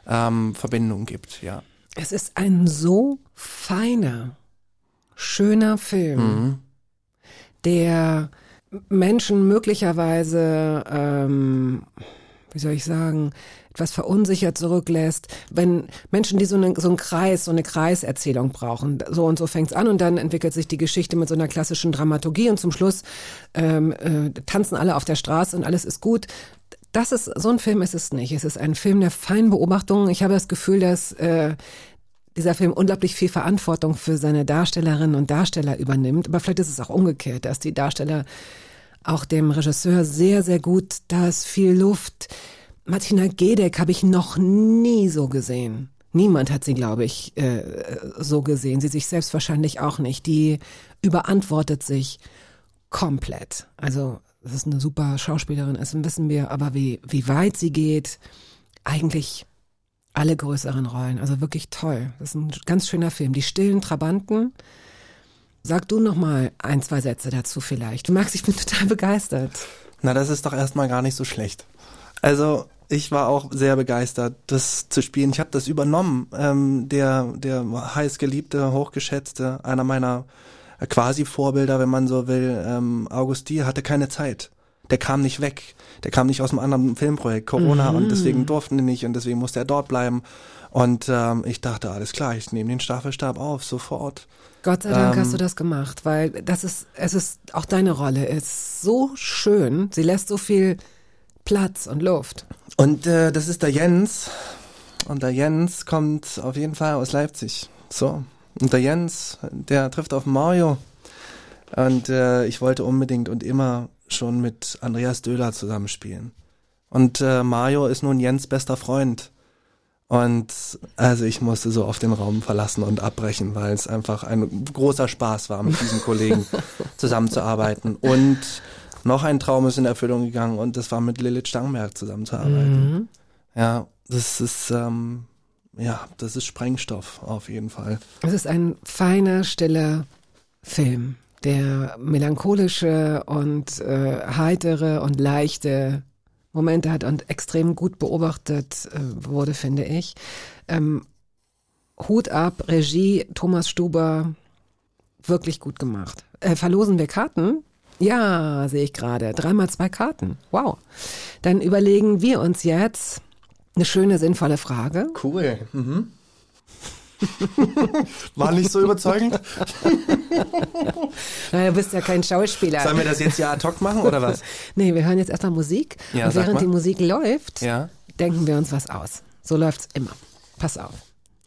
ähm, Verbindungen gibt, ja. Es ist ein so feiner, schöner Film, der Menschen möglicherweise, ähm, wie soll ich sagen, etwas verunsichert zurücklässt, wenn Menschen, die so, eine, so einen Kreis, so eine Kreiserzählung brauchen, so und so fängt's an und dann entwickelt sich die Geschichte mit so einer klassischen Dramaturgie und zum Schluss ähm, äh, tanzen alle auf der Straße und alles ist gut. Das ist, so ein Film ist es nicht. Es ist ein Film der feinen Beobachtung. Ich habe das Gefühl, dass äh, dieser Film unglaublich viel Verantwortung für seine Darstellerinnen und Darsteller übernimmt. Aber vielleicht ist es auch umgekehrt, dass die Darsteller auch dem Regisseur sehr, sehr gut, da ist viel Luft. Martina Gedeck habe ich noch nie so gesehen. Niemand hat sie, glaube ich, äh, so gesehen. Sie sich selbst wahrscheinlich auch nicht. Die überantwortet sich komplett. Also, das ist eine super Schauspielerin, das wissen wir, aber wie, wie weit sie geht, eigentlich alle größeren Rollen. Also wirklich toll. Das ist ein ganz schöner Film. Die stillen Trabanten. Sag du noch mal ein, zwei Sätze dazu vielleicht. Du magst, ich bin total begeistert. Na, das ist doch erstmal gar nicht so schlecht. Also, ich war auch sehr begeistert, das zu spielen. Ich habe das übernommen. Ähm, der, der heiß geliebte, hochgeschätzte, einer meiner äh, quasi Vorbilder, wenn man so will, ähm, Augustier, hatte keine Zeit. Der kam nicht weg. Der kam nicht aus einem anderen Filmprojekt, Corona, und deswegen durften die nicht und deswegen musste er dort bleiben. Und ähm, ich dachte, alles klar, ich nehme den Staffelstab auf, sofort. Gott sei Dank Ähm, hast du das gemacht, weil das ist, es ist auch deine Rolle. Es ist so schön. Sie lässt so viel Platz und Luft. Und äh, das ist der Jens. Und der Jens kommt auf jeden Fall aus Leipzig. So. Und der Jens, der trifft auf Mario. Und äh, ich wollte unbedingt und immer schon mit Andreas Döhler zusammenspielen. Und äh, Mario ist nun Jens bester Freund. Und also ich musste so oft den Raum verlassen und abbrechen, weil es einfach ein großer Spaß war, mit diesen Kollegen zusammenzuarbeiten. Und noch ein Traum ist in Erfüllung gegangen und das war mit Lilith Stangberg zusammenzuarbeiten. Ja, das ist ähm, ja, das ist Sprengstoff auf jeden Fall. Es ist ein feiner, stiller Film, der melancholische und äh, heitere und leichte Momente hat und extrem gut beobachtet äh, wurde, finde ich. Ähm, Hut ab, Regie, Thomas Stuber, wirklich gut gemacht. Äh, verlosen wir Karten? Ja, sehe ich gerade. Dreimal zwei Karten. Wow. Dann überlegen wir uns jetzt eine schöne, sinnvolle Frage. Cool. Mhm. War nicht so überzeugend? Na, du bist ja kein Schauspieler. Sollen wir das jetzt ja ad hoc machen oder was? Nee, wir hören jetzt erstmal Musik. Ja, und während mal. die Musik läuft, Ja. denken wir uns was aus. So läuft's immer. Pass auf.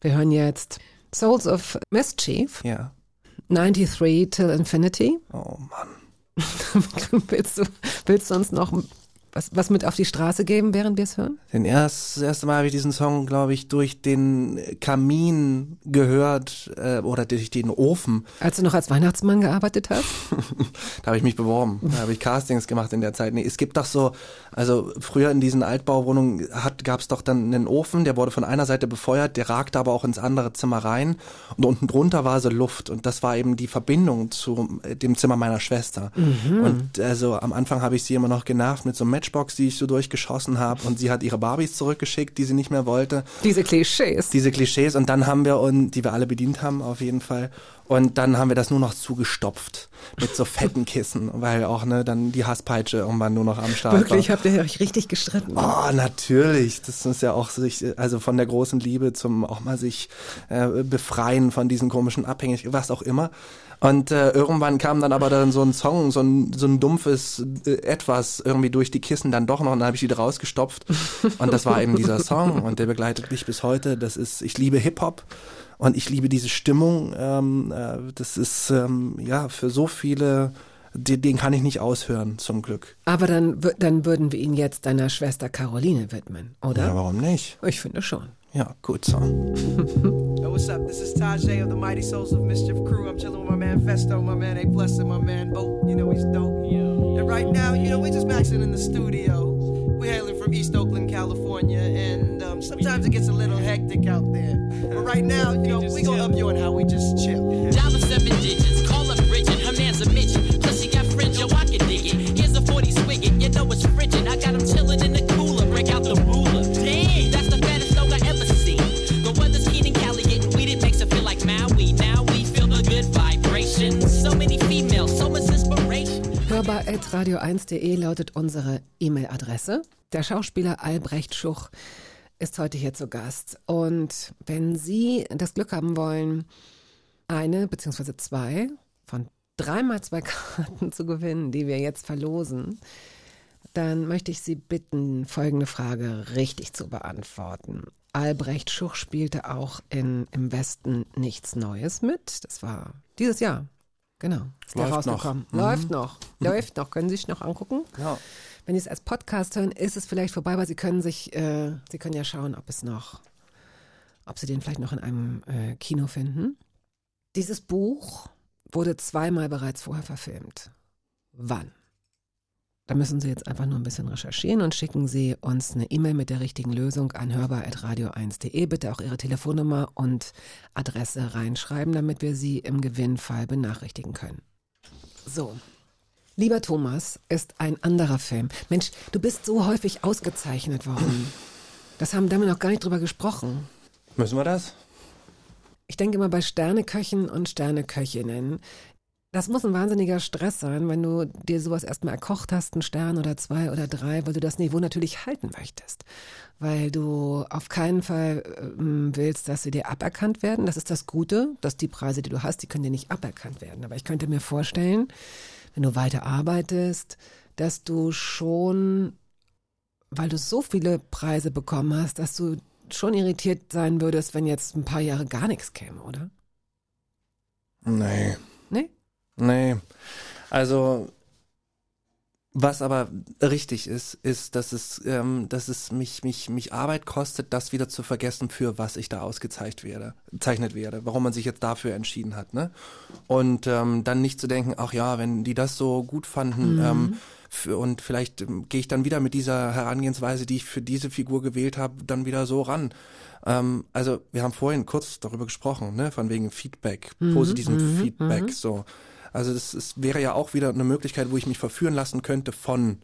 Wir hören jetzt Souls of Mischief, Ja. 93 Till Infinity. Oh Mann. willst, du, willst du uns noch was, was mit auf die Straße geben, während wir es hören? Den erst, das erste Mal habe ich diesen Song, glaube ich, durch den Kamin gehört äh, oder durch den Ofen. Als du noch als Weihnachtsmann gearbeitet hast? Da habe ich mich beworben. Da habe ich Castings gemacht in der Zeit. Nee, es gibt doch so, also früher in diesen Altbauwohnungen gab es doch dann einen Ofen, der wurde von einer Seite befeuert, der ragte aber auch ins andere Zimmer rein und unten drunter war so Luft und das war eben die Verbindung zu äh, dem Zimmer meiner Schwester. Und also am Anfang habe ich sie immer noch genervt mit so einem Matchbox, die ich so durchgeschossen habe und sie hat ihre Barbies zurückgeschickt, die sie nicht mehr wollte Diese Klischees. diese Klischees und dann haben wir und die wir alle bedient haben auf jeden Fall und dann haben wir das nur noch zugestopft mit so fetten Kissen, weil auch ne dann die Hasspeitsche irgendwann nur noch am Start Wirklich, war. habt ihr euch richtig gestritten? Oh, natürlich. Das ist ja auch sich, also von der großen Liebe zum auch mal sich äh, befreien von diesen komischen Abhängigkeiten, was auch immer. Und äh, irgendwann kam dann aber dann so ein Song, so ein, so ein dumpfes äh, Etwas irgendwie durch die Kissen dann doch noch und dann habe ich wieder rausgestopft. Und das war eben dieser Song und der begleitet mich bis heute. Das ist, ich liebe Hip-Hop und ich liebe diese Stimmung. Ähm, äh, das ist ähm, ja für so viele, den, kann ich nicht aushören, zum Glück. Aber dann, dann würden wir ihn jetzt deiner Schwester Caroline widmen, oder? Ja, warum nicht? Ich finde schon. Ja, good Song. Yo, what's up? This is Tajay of the Mighty Souls of Mischief crew. I'm chilling with my man Festo, my man A Plus, Blessing, my man Bo. You know he's dope. Yo, And right now, you know, we're just maxing in the studio. We're hailing from East Oakland, California, and um, sometimes it gets a little hectic out there. But right now, you know, we gonna up you on how we just chill. Dial the seven digits, info@radio1.de lautet unsere E-Mail-Adresse. Der Schauspieler Albrecht Schuch ist heute hier zu Gast und wenn Sie das Glück haben wollen, eine bzw. zwei von dreimal zwei Karten zu gewinnen, die wir jetzt verlosen, dann möchte ich Sie bitten, folgende Frage richtig zu beantworten. Albrecht Schuch spielte auch in Im Westen nichts Neues mit. Das war dieses Jahr. Genau. Ist der Läuft noch. rausgekommen. Mhm. Läuft noch. Läuft noch. Können Sie sich noch angucken? Ja. Wenn Sie es als Podcast hören, ist es vielleicht vorbei, aber Sie können sich, äh, Sie können ja schauen, ob es noch, ob Sie den vielleicht noch in einem äh, Kino finden. Dieses Buch wurde zweimal bereits vorher verfilmt. Wann? Da müssen Sie jetzt einfach nur ein bisschen recherchieren und schicken Sie uns eine E-Mail mit der richtigen Lösung an hörbar.radio1.de. Bitte auch Ihre Telefonnummer und Adresse reinschreiben, damit wir Sie im Gewinnfall benachrichtigen können. So. Lieber Thomas ist ein anderer Film. Mensch, du bist so häufig ausgezeichnet worden. Das haben, da haben wir noch gar nicht drüber gesprochen. Müssen wir das? Ich denke mal bei Sterneköchen und Sterneköchinnen. Das muss ein wahnsinniger Stress sein, wenn du dir sowas erstmal erkocht hast, einen Stern oder zwei oder drei, weil du das Niveau natürlich halten möchtest. Weil du auf keinen Fall ähm, willst, dass sie dir aberkannt werden. Das ist das Gute, dass die Preise, die du hast, die können dir nicht aberkannt werden. Aber ich könnte mir vorstellen, wenn du weiter arbeitest, dass du schon, weil du so viele Preise bekommen hast, dass du schon irritiert sein würdest, wenn jetzt ein paar Jahre gar nichts käme, oder? Nee. Nee? Also, was aber richtig ist, ist, dass es, ähm, dass es mich, mich, mich Arbeit kostet, das wieder zu vergessen, für was ich da ausgezeichnet werde, zeichnet werde, warum man sich jetzt dafür entschieden hat, ne? Und ähm, dann nicht zu denken, ach ja, wenn die das so gut fanden, ähm, für, und vielleicht ähm, gehe ich dann wieder mit dieser Herangehensweise, die ich für diese Figur gewählt habe, dann wieder so ran. Ähm, also wir haben vorhin kurz darüber gesprochen, ne, von wegen Feedback, positivem Feedback, so. Also das ist, wäre ja auch wieder eine Möglichkeit, wo ich mich verführen lassen könnte von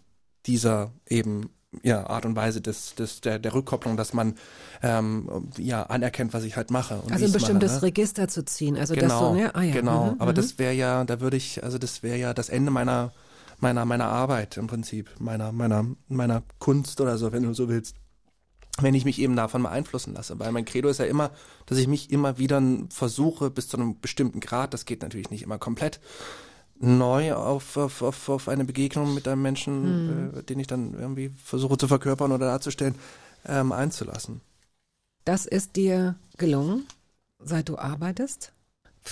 dieser eben ja, Art und Weise des, des, der, der Rückkopplung, dass man ähm, ja anerkennt, was ich halt mache. Also ein bestimmtes mache, ne? Register zu ziehen. Also das genau, so, ne? Ah, ja. genau. Mhm, Aber mhm. das wäre ja, da würde ich, also das wäre ja das Ende meiner meiner meiner Arbeit im Prinzip, meiner meiner meiner Kunst oder so, wenn du so willst. Wenn ich mich eben davon beeinflussen lasse. Weil mein Credo ist ja immer, dass ich mich immer wieder versuche, bis zu einem bestimmten Grad, das geht natürlich nicht immer komplett, neu auf, auf, auf, auf eine Begegnung mit einem Menschen, äh, den ich dann irgendwie versuche zu verkörpern oder darzustellen, ähm, einzulassen. Das ist dir gelungen, seit du arbeitest.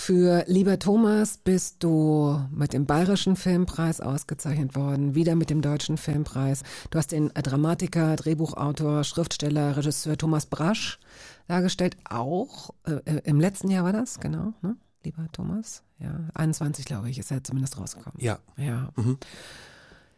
Für Lieber Thomas bist du mit dem Bayerischen Filmpreis ausgezeichnet worden, wieder mit dem Deutschen Filmpreis. Du hast den Dramatiker, Drehbuchautor, Schriftsteller, Regisseur Thomas Brasch dargestellt, auch äh, äh, im letzten Jahr war das, genau, ne? Lieber Thomas, ja, 21 glaube ich, ist er zumindest rausgekommen. Ja. Ja. Mhm.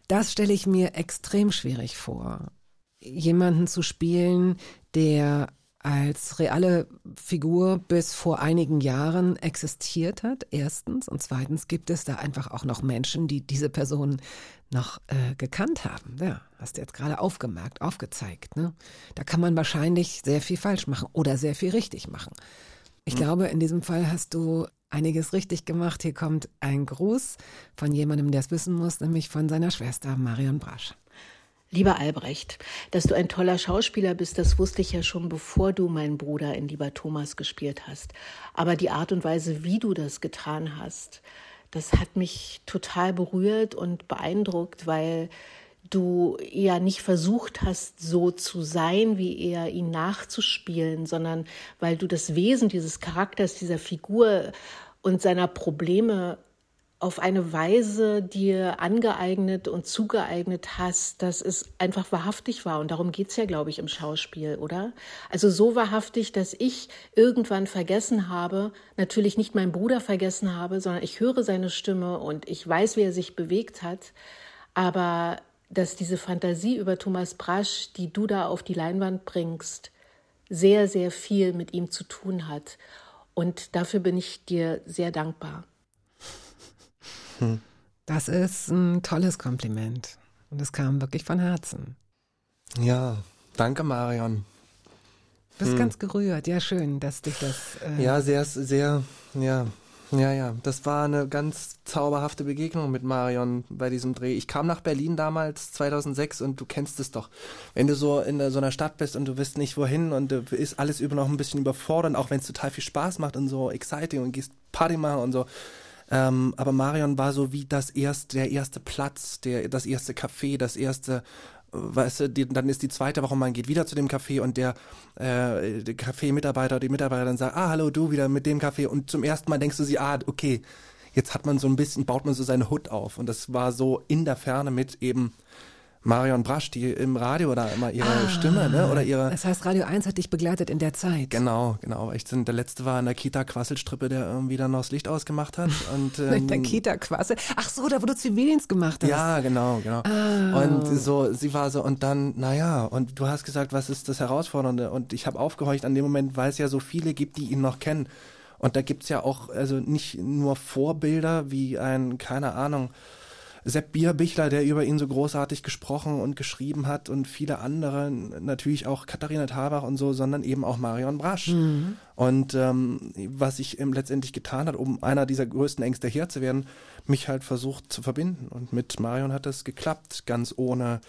Das stelle ich mir extrem schwierig vor. Jemanden zu spielen, der als reale Figur bis vor einigen Jahren existiert hat, erstens. Und zweitens gibt es da einfach auch noch Menschen, die diese Person noch äh, gekannt haben. Ja, hast du jetzt gerade aufgemerkt, aufgezeigt. Ne? Da kann man wahrscheinlich sehr viel falsch machen oder sehr viel richtig machen. Ich glaube, in diesem Fall hast du einiges richtig gemacht. Hier kommt ein Gruß von jemandem, der es wissen muss, nämlich von seiner Schwester Marion Brasch. Lieber Albrecht, dass du ein toller Schauspieler bist, das wusste ich ja schon, bevor du meinen Bruder in Lieber Thomas gespielt hast. Aber die Art und Weise, wie du das getan hast, das hat mich total berührt und beeindruckt, weil du ja nicht versucht hast, so zu sein, wie er ihn nachzuspielen, sondern weil du das Wesen dieses Charakters, dieser Figur und seiner Probleme auf eine Weise dir angeeignet und zugeeignet hast, dass es einfach wahrhaftig war. Und darum geht's ja, glaube ich, im Schauspiel, oder? Also so wahrhaftig, dass ich irgendwann vergessen habe, natürlich nicht meinen Bruder vergessen habe, sondern ich höre seine Stimme und ich weiß, wie er sich bewegt hat. Aber dass diese Fantasie über Thomas Brasch, die du da auf die Leinwand bringst, sehr, sehr viel mit ihm zu tun hat. Und dafür bin ich dir sehr dankbar. Das ist ein tolles Kompliment. Und es kam wirklich von Herzen. Ja, danke Marion. Du bist ganz gerührt. Ja, schön, dass dich das. Äh, Ja, sehr, sehr, ja, ja, ja. Das war eine ganz zauberhafte Begegnung mit Marion bei diesem Dreh. Ich kam nach Berlin damals, 2006, und du kennst es doch. Wenn du so in so einer Stadt bist und du weißt nicht wohin und du ist alles über noch ein bisschen überfordernd, auch wenn es total viel Spaß macht und so exciting und gehst Party machen und so. Ähm, aber Marion war so wie das erste, der erste Platz, der, das erste Café, das erste, äh, weißt du, die, dann ist die zweite Woche, man geht wieder zu dem Café und der, äh, der Café-Mitarbeiter, die Mitarbeiter dann sagt, ah, hallo, du wieder mit dem Café. Und zum ersten Mal denkst du sie, ah, okay, jetzt hat man so ein bisschen, baut man so seine Hut auf. Und das war so in der Ferne mit eben Marion Brasch, die im Radio da immer ihre Ah. Stimme, ne, oder ihre, Das heißt, Radio 1 hat dich begleitet in der Zeit. Genau, genau. Ich bin, der letzte war in der Kita Quasselstrippe, der irgendwie dann noch das Licht ausgemacht hat. Und, Mit der ähm, Kita quasi. Ach so, da wo du Zivildienst gemacht hast. Ja, genau, genau. Ah. Und so, sie war so, und dann, naja, und du hast gesagt, was ist das Herausfordernde? Und ich habe aufgehorcht an dem Moment, weil es ja so viele gibt, die ihn noch kennen. Und da gibt's ja auch, also nicht nur Vorbilder wie ein, keine Ahnung, Sepp Bierbichler, der über ihn so großartig gesprochen und geschrieben hat und viele andere, natürlich auch Katharina Thabach und so, sondern eben auch Marion Brasch. Und ähm, was ich ähm, letztendlich getan hat, um einer dieser größten Ängste Herr zu werden, mich halt versucht zu verbinden. Und mit Marion hat das geklappt, ganz ohne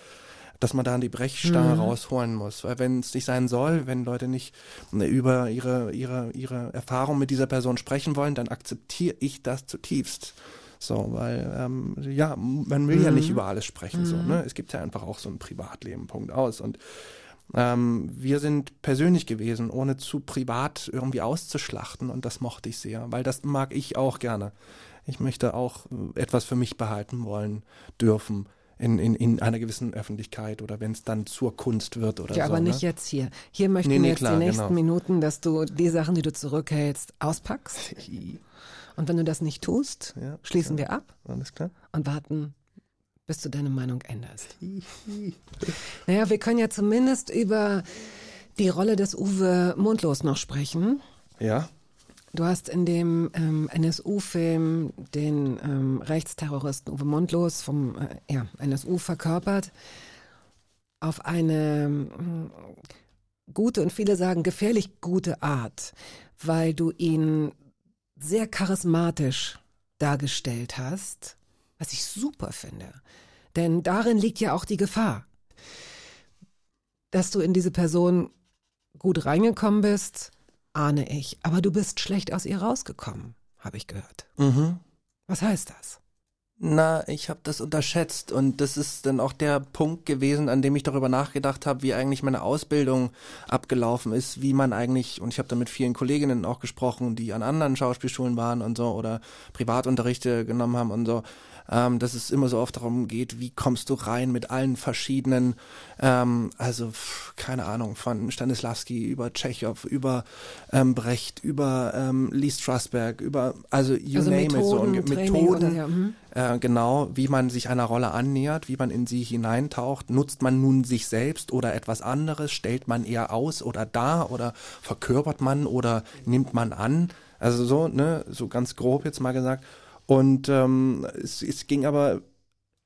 dass man da die Brechstange rausholen muss. Weil wenn es nicht sein soll, wenn Leute nicht ne, über ihre, ihre, ihre Erfahrung mit dieser Person sprechen wollen, dann akzeptiere ich das zutiefst. So, weil, ähm, ja, man will ja nicht über alles sprechen, so, ne? Es gibt ja einfach auch so ein Privatleben, Punkt aus. Und ähm, wir sind persönlich gewesen, ohne zu privat irgendwie auszuschlachten und das mochte ich sehr, weil das mag ich auch gerne. Ich möchte auch äh, etwas für mich behalten wollen, dürfen. In, in, in einer gewissen Öffentlichkeit oder wenn es dann zur Kunst wird oder Ja, so. aber nicht ne? jetzt hier. Hier möchten Nee, wir nee, jetzt klar, die nächsten genau. Minuten, dass du die Sachen, die du zurückhältst, auspackst. Und wenn du das nicht tust, Ja, schließen wir ab Alles klar? und warten, bis du deine Meinung änderst. naja, wir können ja zumindest über die Rolle des Uwe Mundlos noch sprechen. Ja, Du hast in dem ähm, NSU-Film den ähm, Rechtsterroristen Uwe Mundlos vom äh, ja, NSU verkörpert auf eine mm, gute und viele sagen gefährlich gute Art, weil du ihn sehr charismatisch dargestellt hast, was ich super finde. Denn darin liegt ja auch die Gefahr, dass du in diese Person gut reingekommen bist, ahne ich. Aber du bist schlecht aus ihr rausgekommen, habe ich gehört. mhm. Was heißt das? Na, ich habe das unterschätzt und das ist dann auch der Punkt gewesen, an dem ich darüber nachgedacht habe, wie eigentlich meine Ausbildung abgelaufen ist, wie man eigentlich, und ich habe da mit vielen Kolleginnen auch gesprochen, die an anderen Schauspielschulen waren und so oder Privatunterrichte genommen haben und so, ähm, dass es immer so oft darum geht, wie kommst du rein mit allen verschiedenen, ähm, also keine Ahnung, von Stanislavski über Tschechow, über ähm, Brecht, über ähm, Lee Strasberg, über, also you also name it, so Methoden, Methoden, ja, mhm. äh, genau, wie man sich einer Rolle annähert, wie man in sie hineintaucht. Nutzt man nun sich selbst oder etwas anderes? Stellt man eher aus oder dar oder verkörpert man oder nimmt man an? Also so, ne, so ganz grob jetzt mal gesagt. Und ähm, es, es ging aber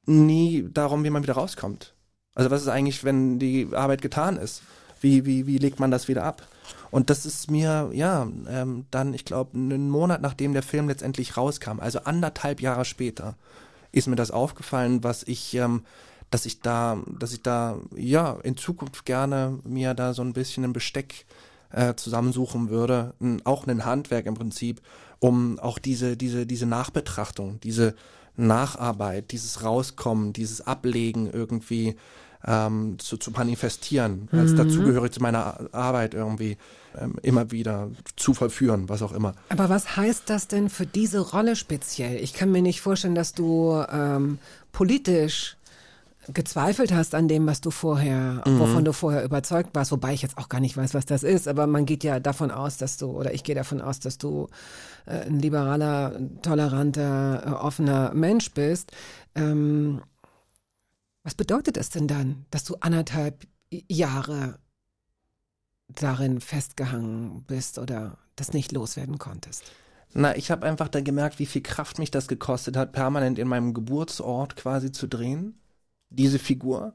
nie darum, wie man wieder rauskommt. Also was ist eigentlich, wenn die Arbeit getan ist? Wie, wie, wie legt man das wieder ab? Und das ist mir, ja, ähm, dann, ich glaube, einen Monat nachdem der Film letztendlich rauskam, also anderthalb Jahre später, ist mir das aufgefallen, was ich, ähm, dass ich da, dass ich da, ja, in Zukunft gerne mir da so ein bisschen ein Besteck äh, zusammensuchen würde, auch ein Handwerk im Prinzip, um auch diese, diese, diese Nachbetrachtung, diese Nacharbeit, dieses Rauskommen, dieses Ablegen irgendwie ähm, zu, zu manifestieren, als dazugehörig zu meiner Arbeit irgendwie ähm, immer wieder zu verführen, was auch immer. Aber was heißt das denn für diese Rolle speziell? Ich kann mir nicht vorstellen, dass du ähm, politisch gezweifelt hast an dem, was du vorher, wovon du vorher überzeugt warst, wobei ich jetzt auch gar nicht weiß, was das ist, aber man geht ja davon aus, dass du, oder ich gehe davon aus, dass du äh, ein liberaler, toleranter, äh, offener Mensch bist. Ähm, Was bedeutet es denn dann, dass du anderthalb Jahre darin festgehangen bist oder das nicht loswerden konntest? Na, ich habe einfach da gemerkt, wie viel Kraft mich das gekostet hat, permanent in meinem Geburtsort quasi zu drehen. Diese Figur.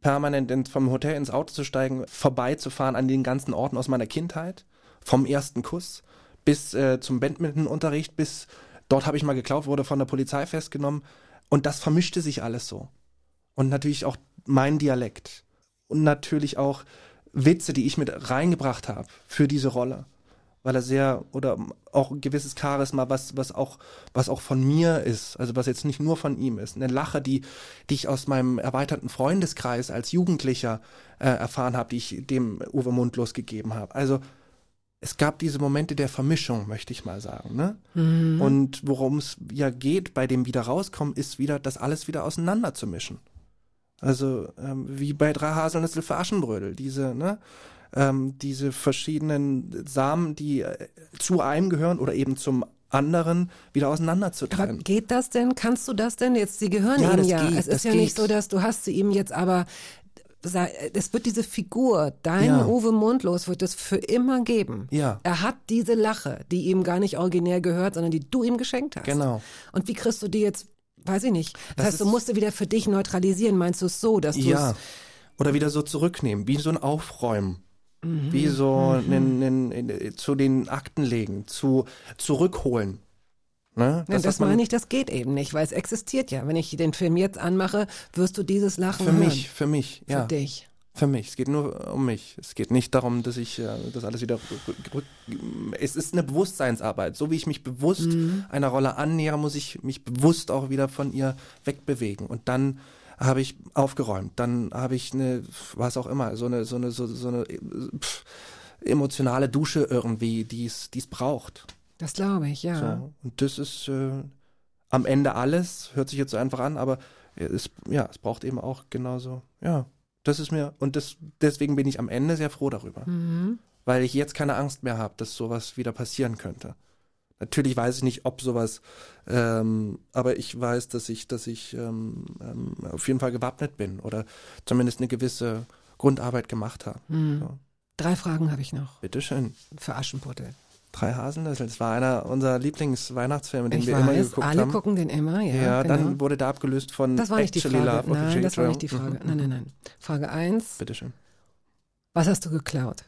Permanent vom Hotel ins Auto zu steigen, vorbeizufahren an den ganzen Orten aus meiner Kindheit. Vom ersten Kuss bis äh, zum Badmintonunterricht, bis dort habe ich mal geklaut, wurde von der Polizei festgenommen. Und das vermischte sich alles so. Und natürlich auch mein Dialekt. Und natürlich auch Witze, die ich mit reingebracht habe für diese Rolle. Weil er sehr, oder auch ein gewisses Charisma, was, was auch, was auch von mir ist, also was jetzt nicht nur von ihm ist. Eine Lache, die, die ich aus meinem erweiterten Freundeskreis als Jugendlicher äh, erfahren habe, die ich dem Uwe Mundlos gegeben habe. Also es gab diese Momente der Vermischung, möchte ich mal sagen. Ne? Mhm. Und worum es ja geht bei dem wieder rauskommen, ist wieder, das alles wieder auseinander zu mischen. Also ähm, wie bei drei Haselnüsse für Aschenbrödel, diese, ne, ähm, diese verschiedenen Samen, die äh, zu einem gehören oder eben zum anderen wieder auseinander zu Aber geht das denn? Kannst du das denn? Jetzt, sie gehören Ja, ihm ja. geht, es ist ja geht. nicht so, dass du hast sie ihm jetzt aber es wird diese Figur, dein Ja. Uwe Mundlos, wird es für immer geben. Ja. Er hat diese Lache, die ihm gar nicht originär gehört, sondern die du ihm geschenkt hast. Genau. Und wie kriegst du die jetzt, weiß ich nicht. Das, Das heißt, du musst sie wieder für dich neutralisieren. Meinst du es so, dass du Ja. es Oder wieder so zurücknehmen, wie so ein Aufräumen. Mhm. Wie so nen, nen, nen, zu den Akten legen, zu zurückholen. Ne? Das, was man- meine ich, das geht eben nicht, weil es existiert ja. Wenn ich den Film jetzt anmache, wirst du dieses Lachen Für hören. mich, für mich, Für ja. dich. Für mich. Es geht nur um mich. Es geht nicht darum, dass ich äh, das alles wieder rück, Es ist eine Bewusstseinsarbeit. So wie ich mich bewusst Mhm. einer Rolle annähere, muss ich mich bewusst auch wieder von ihr wegbewegen. Und dann habe ich aufgeräumt. Dann habe ich eine, was auch immer, so eine, so eine, so, so eine äh, pff, emotionale Dusche irgendwie, die es, die es braucht. Das glaube ich, ja. So. Und das ist äh, am Ende alles, hört sich jetzt so einfach an, aber es, ja, es braucht eben auch genauso, ja, das ist mir, und das, deswegen bin ich am Ende sehr froh darüber, Mhm. weil ich jetzt keine Angst mehr habe, dass sowas wieder passieren könnte. Natürlich weiß ich nicht, ob sowas, ähm, aber ich weiß, dass ich, dass ich ähm, ähm, auf jeden Fall gewappnet bin oder zumindest eine gewisse Grundarbeit gemacht habe. Mhm. So. Drei Fragen habe ich noch Bitteschön. für Aschenputtel. Drei Haselnüsse. Das war einer unserer Lieblingsweihnachtsfilme, den Ich wir immer weiß, geguckt alle haben. gucken den immer, ja. Ja, genau. dann wurde der abgelöst von Das war nicht die Actually Frage. Love. Okay, Nein, das war nicht die. Frage. Mhm. Nein, nein, nein. Frage eins. Bitteschön. Was hast du geklaut?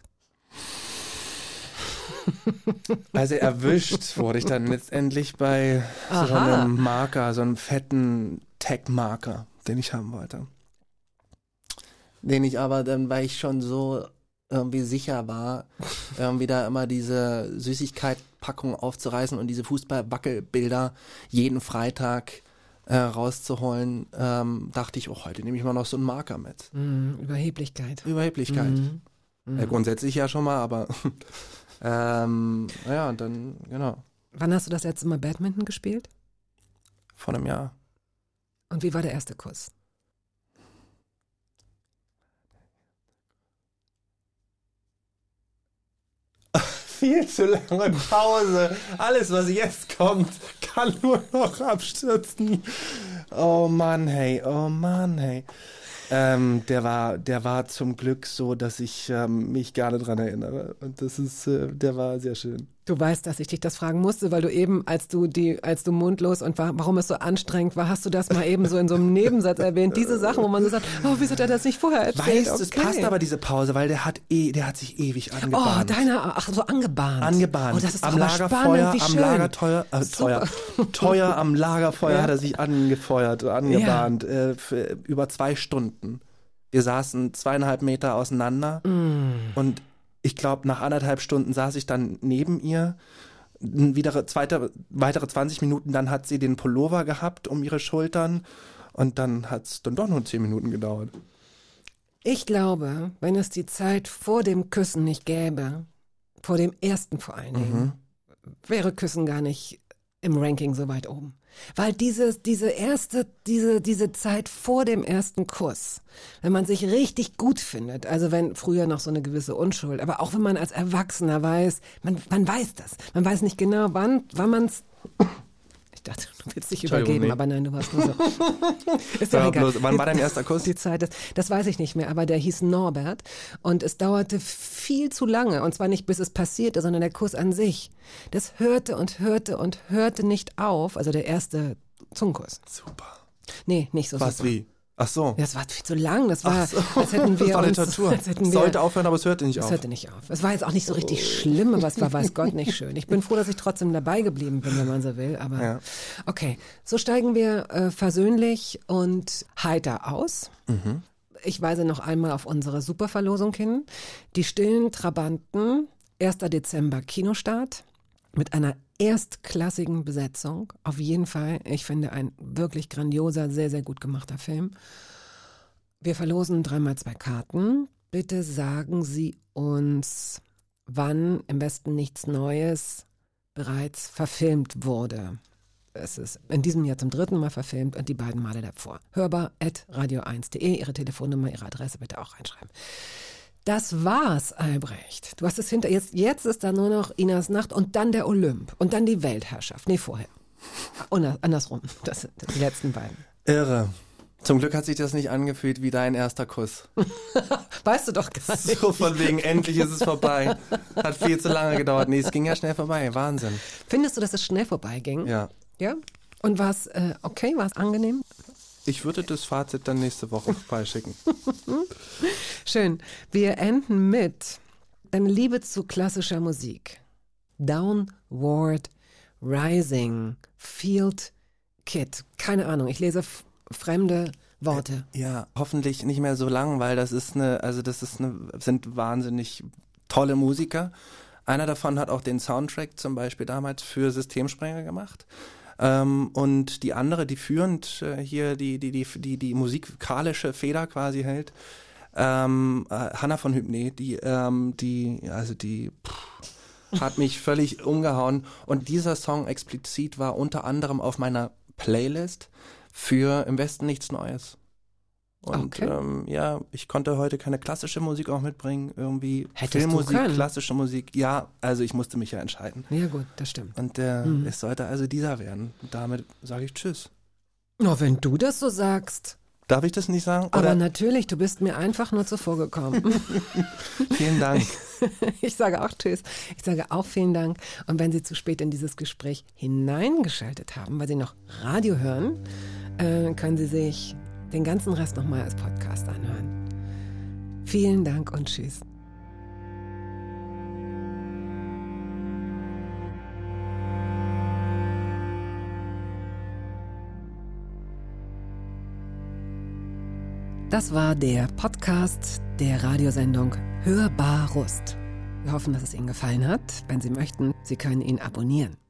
Also erwischt wurde ich dann letztendlich bei so Aha. einem Marker, so einem fetten Tag-Marker, den ich haben wollte. Den ich aber dann, weil ich schon so irgendwie sicher war, irgendwie da immer diese Süßigkeitpackung aufzureißen und diese Fußball-Wackelbilder jeden Freitag äh, rauszuholen, ähm, dachte ich, oh, heute nehme ich mal noch so einen Marker mit. Mhm, Überheblichkeit. Überheblichkeit. Mhm. Ja, grundsätzlich ja schon mal, aber ähm, naja, und dann, genau, Wann hast du das letzte Mal Badminton gespielt? vor einem Jahr. Und wie war der erste Kuss? Viel zu lange Pause. Alles, was jetzt kommt, kann nur noch abstürzen. Oh Mann, hey, oh Mann, hey. Ähm, der war, der war zum Glück so, dass ich ähm, mich gerne dran erinnere. Und das ist, äh, der war sehr schön. Du weißt, dass ich dich das fragen musste, weil du eben, als du die, als du mundlos und war, warum es so anstrengend war, hast du das mal eben so in so einem Nebensatz erwähnt. Diese Sachen, wo man so sagt, oh, wieso hat er das nicht vorher erzählt? Weißt du, es Okay. passt aber diese Pause, weil der hat eh, der hat sich ewig Oh, angebahnt. deiner, ach, so angebahnt. Angebahnt. Oh, das ist am Lagerfeuer, spannend, am. Lagerteuer, äh, teuer, teuer am Lagerfeuer Ja. hat er sich angefeuert, angebahnt, äh, für über zwei Stunden. Wir saßen zweieinhalb Meter auseinander Mm. und ich glaube, nach anderthalb Stunden saß ich dann neben ihr. Wieder zweite, weitere 20 Minuten, dann hat sie den Pullover gehabt um ihre Schultern und dann hat es dann doch nur 10 Minuten gedauert. Ich glaube, wenn es die Zeit vor dem Küssen nicht gäbe, vor dem ersten vor allen Dingen, wäre Küssen gar nicht im Ranking so weit oben. Weil diese, diese erste, diese, diese Zeit vor dem ersten Kuss, wenn man sich richtig gut findet, also wenn früher noch so eine gewisse Unschuld, aber auch wenn man als Erwachsener weiß, man, man weiß das, man weiß nicht genau wann, wann man es Ich dachte, du willst dich übergeben, nee. aber nein, du warst nur so. Ist Ja, egal. bloß, wann war dein erster Kuss? Die Zeit, das, das weiß ich nicht mehr, aber der hieß Norbert und es dauerte viel zu lange und zwar nicht bis es passierte, sondern der Kuss an sich. Das hörte und hörte und hörte nicht auf, also der erste Zungenkuss. Super. Nee, nicht so Was super. wie? Ach so. Das war viel zu lang, das war, so. als hätten wir das war eine Tortur. als hätten Es wir, sollte aufhören, aber es hörte nicht es auf. hörte nicht auf. Es war jetzt auch nicht so richtig schlimm, aber es war, weiß Gott, nicht schön. Ich bin froh, dass ich trotzdem dabei geblieben bin, wenn man so will. Aber Ja. okay, so steigen wir äh, versöhnlich und heiter aus. Mhm. Ich weise noch einmal auf unsere Superverlosung hin. Die stillen Trabanten, 1. Dezember Kinostart mit einer erstklassigen Besetzung. Auf jeden Fall, ich finde, ein wirklich grandioser, sehr, sehr gut gemachter Film. Wir verlosen dreimal zwei Karten. Bitte sagen Sie uns, wann im Westen nichts Neues bereits verfilmt wurde. Es ist in diesem Jahr zum dritten Mal verfilmt und die beiden Male davor. Hörbar at radio1.de, Ihre Telefonnummer, Ihre Adresse bitte auch reinschreiben. Das war's, Albrecht. Du hast es hinter. Jetzt, jetzt ist da nur noch Inas Nacht und dann der Olymp und dann die Weltherrschaft. Nee, vorher. Und andersrum. Das sind die letzten beiden. Irre. Zum Glück hat sich das nicht angefühlt wie dein erster Kuss. Weißt du doch gar nicht. So von wegen, endlich ist es vorbei. Hat viel zu lange gedauert. Nee, es ging ja schnell vorbei. Wahnsinn. Findest du, dass es schnell vorbeiging? Ja. Ja? Und war es äh, okay? War es angenehm? Ich würde das Fazit dann nächste Woche beischicken. Schön. Wir enden mit deine Liebe zu klassischer Musik. Downward Rising Field Kid. Keine Ahnung, ich lese fremde Worte. Ja, hoffentlich nicht mehr so lang, weil das ist eine, also das ist eine, sind wahnsinnig tolle Musiker. Einer davon hat auch den Soundtrack zum Beispiel damals für Systemsprenger gemacht. Ähm, und die andere, die führend äh, hier die, die, die, die, die musikalische Feder quasi hält, ähm, äh, Hanna von Hübner, die, ähm, die, also die pff, hat mich völlig umgehauen. Und dieser Song explizit war unter anderem auf meiner Playlist für Im Westen nichts Neues. Und Okay. ähm, ja, ich konnte heute keine klassische Musik auch mitbringen, irgendwie Hättest Filmmusik, klassische Musik. Ja, also ich musste mich ja entscheiden. Ja gut, das stimmt. Und äh, Mhm. es sollte also dieser werden. Damit sage ich Tschüss. Na, wenn du das so sagst. Darf ich das nicht sagen? Aber Oder natürlich, du bist mir einfach nur zuvor gekommen. vielen Dank. Ich sage auch Tschüss. Ich sage auch vielen Dank. Und wenn Sie zu spät in dieses Gespräch hineingeschaltet haben, weil Sie noch Radio hören, äh, können Sie sich den ganzen Rest nochmal als Podcast anhören. Vielen Dank und Tschüss. Das war der Podcast der Radiosendung Hörbar Rust. Wir hoffen, dass es Ihnen gefallen hat. Wenn Sie möchten, Sie können ihn abonnieren.